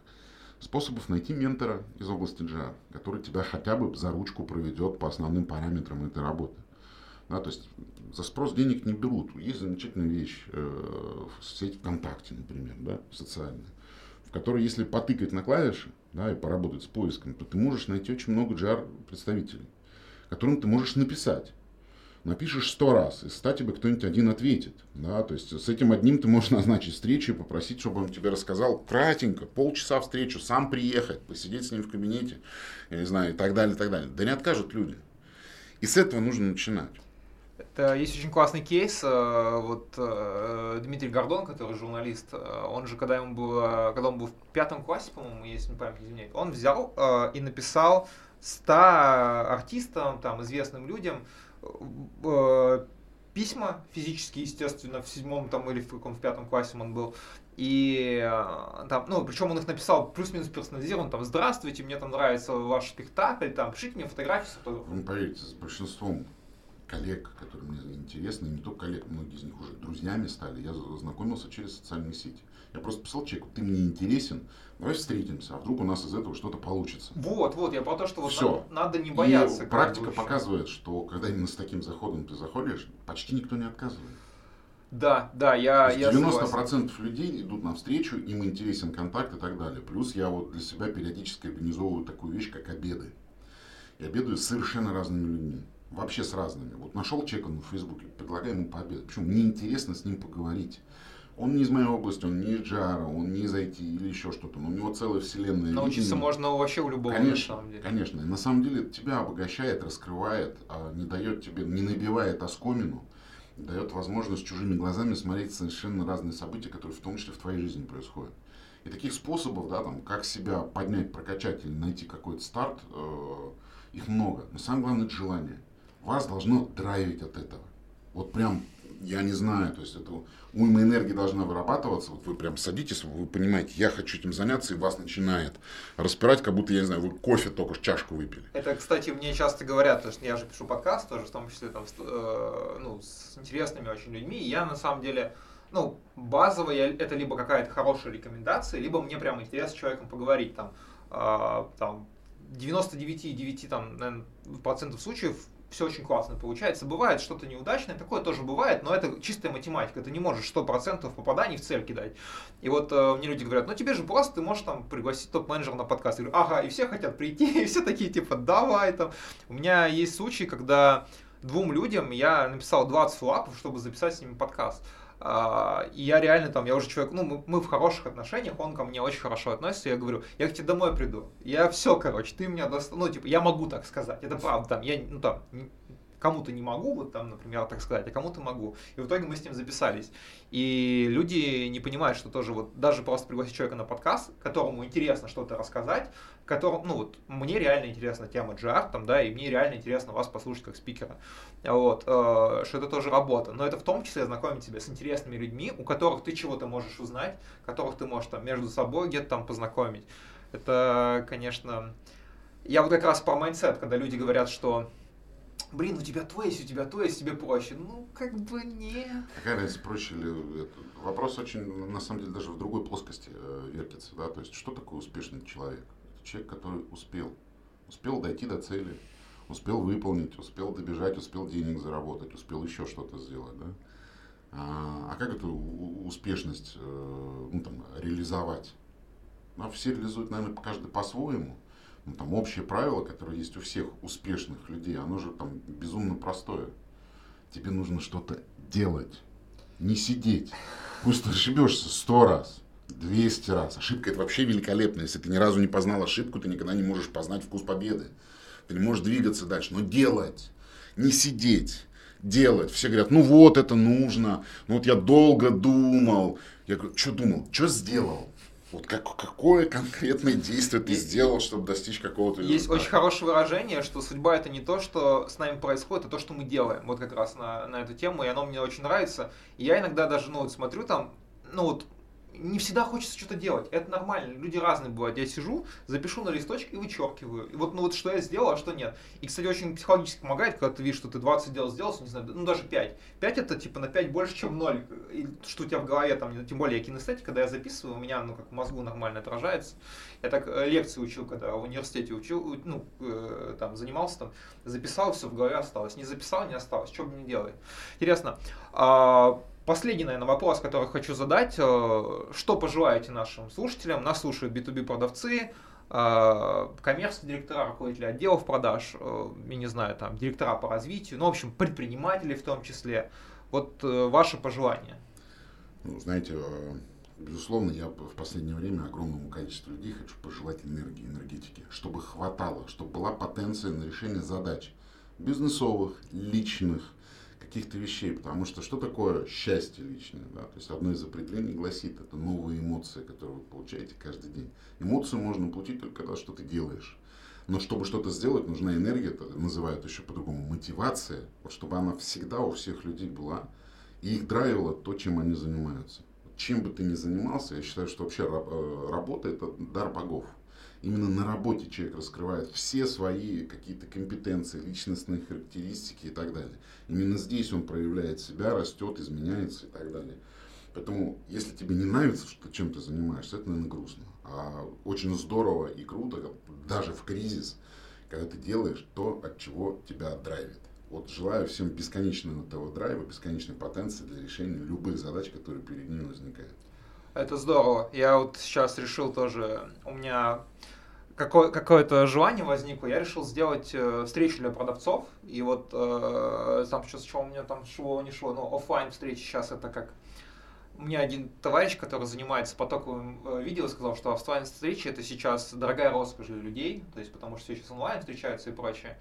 способов найти ментора из области GR, который тебя хотя бы за ручку проведет по основным параметрам этой работы. Да, то есть за спрос денег не берут. Есть замечательная вещь, э, сеть ВКонтакте, например, да, социальная, в которой, если потыкать на клавиши да, и поработать с поиском, то ты можешь найти очень много GR представителей, которым ты можешь написать напишешь сто раз, и, кстати, бы кто-нибудь один ответит. Да? То есть с этим одним ты можешь назначить встречу и попросить, чтобы он тебе рассказал кратенько, полчаса встречу, сам приехать, посидеть с ним в кабинете, я не знаю, и так далее, и так далее. Да не откажут люди. И с этого нужно начинать. Это есть очень классный кейс. Э, вот э, Дмитрий Гордон, который журналист, э, он же, когда ему было, когда он был в пятом классе, по-моему, если не память изменяет, он взял и написал 100 артистам, там, известным людям, письма физические, естественно, в седьмом там или в каком в пятом классе он был. И э, там, ну, причем он их написал плюс-минус персонализирован, там, здравствуйте, мне там нравится ваш спектакль, там, пишите мне фотографии с Вы поверите, с большинством коллег, которые мне интересны, не только коллег, многие из них уже друзьями стали, я знакомился через социальные сети. Я просто писал человеку, ты мне интересен, давай встретимся, а вдруг у нас из этого что-то получится. Вот, вот, я про то, что вот Все. Надо, надо не бояться. И практика показывает, что когда именно с таким заходом ты заходишь, почти никто не отказывает. Да, да, я, я 90% согласен. людей идут навстречу, им интересен контакт и так далее. Плюс я вот для себя периодически организовываю такую вещь, как обеды. Я обедаю с совершенно разными людьми вообще с разными. Вот нашел человека на Фейсбуке, предлагаю ему пообедать. Почему? Мне интересно с ним поговорить. Он не из моей области, он не из Джара, он не из IT или еще что-то. Но у него целая вселенная. Научиться видения. можно вообще у любого, конечно, на самом деле. Конечно. И на самом деле тебя обогащает, раскрывает, а не дает тебе, не набивает оскомину, дает возможность чужими глазами смотреть совершенно разные события, которые в том числе в твоей жизни происходят. И таких способов, да, там, как себя поднять, прокачать или найти какой-то старт, э, их много. Но самое главное это желание вас должно драйвить от этого. Вот прям, я не знаю, то есть это уйма энергии должна вырабатываться. Вот вы прям садитесь, вы понимаете, я хочу этим заняться, и вас начинает распирать, как будто, я не знаю, вы кофе только чашку выпили. Это, кстати, мне часто говорят, потому что я же пишу подкаст тоже, в том числе там, э, ну, с интересными очень людьми, и я на самом деле ну, базово я, это либо какая-то хорошая рекомендация, либо мне прям интересно с человеком поговорить. Там, э, там 99,9 там, наверное, процентов случаев все очень классно получается. Бывает что-то неудачное, такое тоже бывает, но это чистая математика. Ты не можешь 100% попаданий в цель кидать. И вот э, мне люди говорят, ну тебе же просто, ты можешь там пригласить топ-менеджера на подкаст. Я говорю, ага, и все хотят прийти, и все такие типа, давай там. У меня есть случаи, когда двум людям я написал 20 флапов, чтобы записать с ними подкаст. Uh, и я реально там, я уже человек, ну, мы, мы в хороших отношениях, он ко мне очень хорошо относится, я говорю, я к тебе домой приду, я все, короче, ты меня достанешь, ну, типа, я могу так сказать, это правда, там, я, ну, там, кому-то не могу, вот там, например, так сказать, а кому-то могу. И в итоге мы с ним записались. И люди не понимают, что тоже вот даже просто пригласить человека на подкаст, которому интересно что-то рассказать, которому, ну вот, мне реально интересна тема GR, там, да, и мне реально интересно вас послушать как спикера. Вот, э, что это тоже работа. Но это в том числе знакомить себя с интересными людьми, у которых ты чего-то можешь узнать, которых ты можешь там между собой где-то там познакомить. Это, конечно, я вот как раз про mindset, когда люди говорят, что блин, у тебя то есть, у тебя то есть, тебе проще. Ну, как бы не. Какая разница, проще ли это? Вопрос очень, на самом деле, даже в другой плоскости э, вертится, да, то есть, что такое успешный человек? Это человек, который успел, успел дойти до цели, успел выполнить, успел добежать, успел денег заработать, успел еще что-то сделать, да? А, а как эту успешность, э, ну, там, реализовать? Ну, все реализуют, наверное, каждый по-своему ну, там общее правило, которое есть у всех успешных людей, оно же там безумно простое. Тебе нужно что-то делать, не сидеть. Пусть ошибешься сто раз, 200 раз. Ошибка это вообще великолепно. Если ты ни разу не познал ошибку, ты никогда не можешь познать вкус победы. Ты не можешь двигаться дальше. Но делать, не сидеть, делать. Все говорят, ну вот это нужно. Ну вот я долго думал. Я говорю, что думал? Что сделал? Вот как, какое конкретное действие ты сделал, чтобы достичь какого-то результата? Есть очень хорошее выражение, что судьба это не то, что с нами происходит, а то, что мы делаем. Вот как раз на, на эту тему, и оно мне очень нравится. И я иногда даже, ну, вот смотрю там, ну вот не всегда хочется что-то делать. Это нормально. Люди разные бывают. Я сижу, запишу на листочек и вычеркиваю. И вот, ну вот что я сделал, а что нет. И, кстати, очень психологически помогает, когда ты видишь, что ты 20 дел сделал, не знаю, ну даже 5. 5 это типа на 5 больше, чем 0. И что у тебя в голове, там, тем более я кинестетик, когда я записываю, у меня, ну, как в мозгу нормально отражается. Я так э, лекции учил, когда в университете учил, ну, э, там, занимался там, записал, все в голове осталось. Не записал, не осталось. Что бы не делай. Интересно. А, Последний, наверное, вопрос, который хочу задать. Э, что пожелаете нашим слушателям? Нас слушают B2B продавцы, э, коммерческие директора, руководители отделов продаж, э, я не знаю, там, директора по развитию, ну, в общем, предприниматели в том числе. Вот ваше пожелание. Ну, знаете, безусловно, я в последнее время огромному количеству людей хочу пожелать энергии, энергетики, чтобы хватало, чтобы была потенция на решение задач бизнесовых, личных, каких-то вещей, потому что что такое счастье личное? Да? То есть одно из определений гласит, это новые эмоции, которые вы получаете каждый день. Эмоцию можно получить только когда что ты делаешь. Но чтобы что-то сделать, нужна энергия, это называют еще по-другому мотивация, вот чтобы она всегда у всех людей была, и их драйвило то, чем они занимаются. Чем бы ты ни занимался, я считаю, что вообще э, работа это дар богов именно на работе человек раскрывает все свои какие-то компетенции, личностные характеристики и так далее. Именно здесь он проявляет себя, растет, изменяется и так далее. Поэтому, если тебе не нравится, что чем ты занимаешься, это, наверное, грустно. А очень здорово и круто, даже в кризис, когда ты делаешь то, от чего тебя драйвит. Вот желаю всем бесконечного этого драйва, бесконечной потенции для решения любых задач, которые перед ними возникают. Это здорово. Я вот сейчас решил тоже, у меня какое- какое-то желание возникло, я решил сделать э, встречу для продавцов. И вот э, там сейчас что у меня там шло, не шло, но офлайн встречи сейчас это как у меня один товарищ, который занимается потоковым э, видео, сказал, что офлайн встречи это сейчас дорогая роскошь для людей, то есть потому что все сейчас онлайн встречаются и прочее.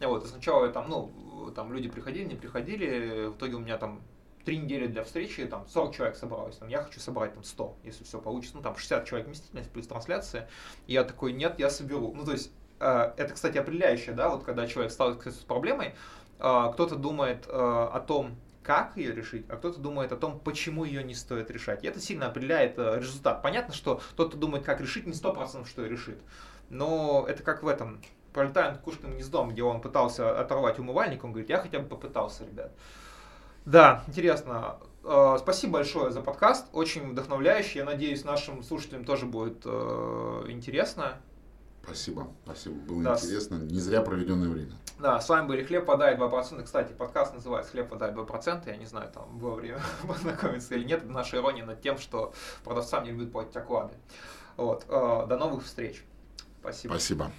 Вот, и сначала там, ну, там люди приходили, не приходили, в итоге у меня там три недели для встречи, там 40 человек собралось, там, я хочу собрать там 100, если все получится, ну там 60 человек вместительность плюс трансляция, и я такой, нет, я соберу. Ну то есть э, это, кстати, определяющее, да, вот когда человек сталкивается с проблемой, э, кто-то думает э, о том, как ее решить, а кто-то думает о том, почему ее не стоит решать. И это сильно определяет э, результат. Понятно, что тот, кто думает, как решить, не 100% что и решит. Но это как в этом, пролетая над кукушкиным гнездом, где он пытался оторвать умывальник, он говорит, я хотя бы попытался, ребят. Да, интересно. Э, спасибо большое за подкаст, очень вдохновляющий. Я надеюсь, нашим слушателям тоже будет э, интересно. Спасибо, спасибо, было да. интересно, не зря проведенное время. Да, с вами были Хлеб подай 2%. Кстати, подкаст называется Хлеб подай 2%. Я не знаю, там было время познакомиться или нет. Это наша ирония над тем, что продавцам не любят платить оклады. Вот. Э, до новых встреч. Спасибо. Спасибо.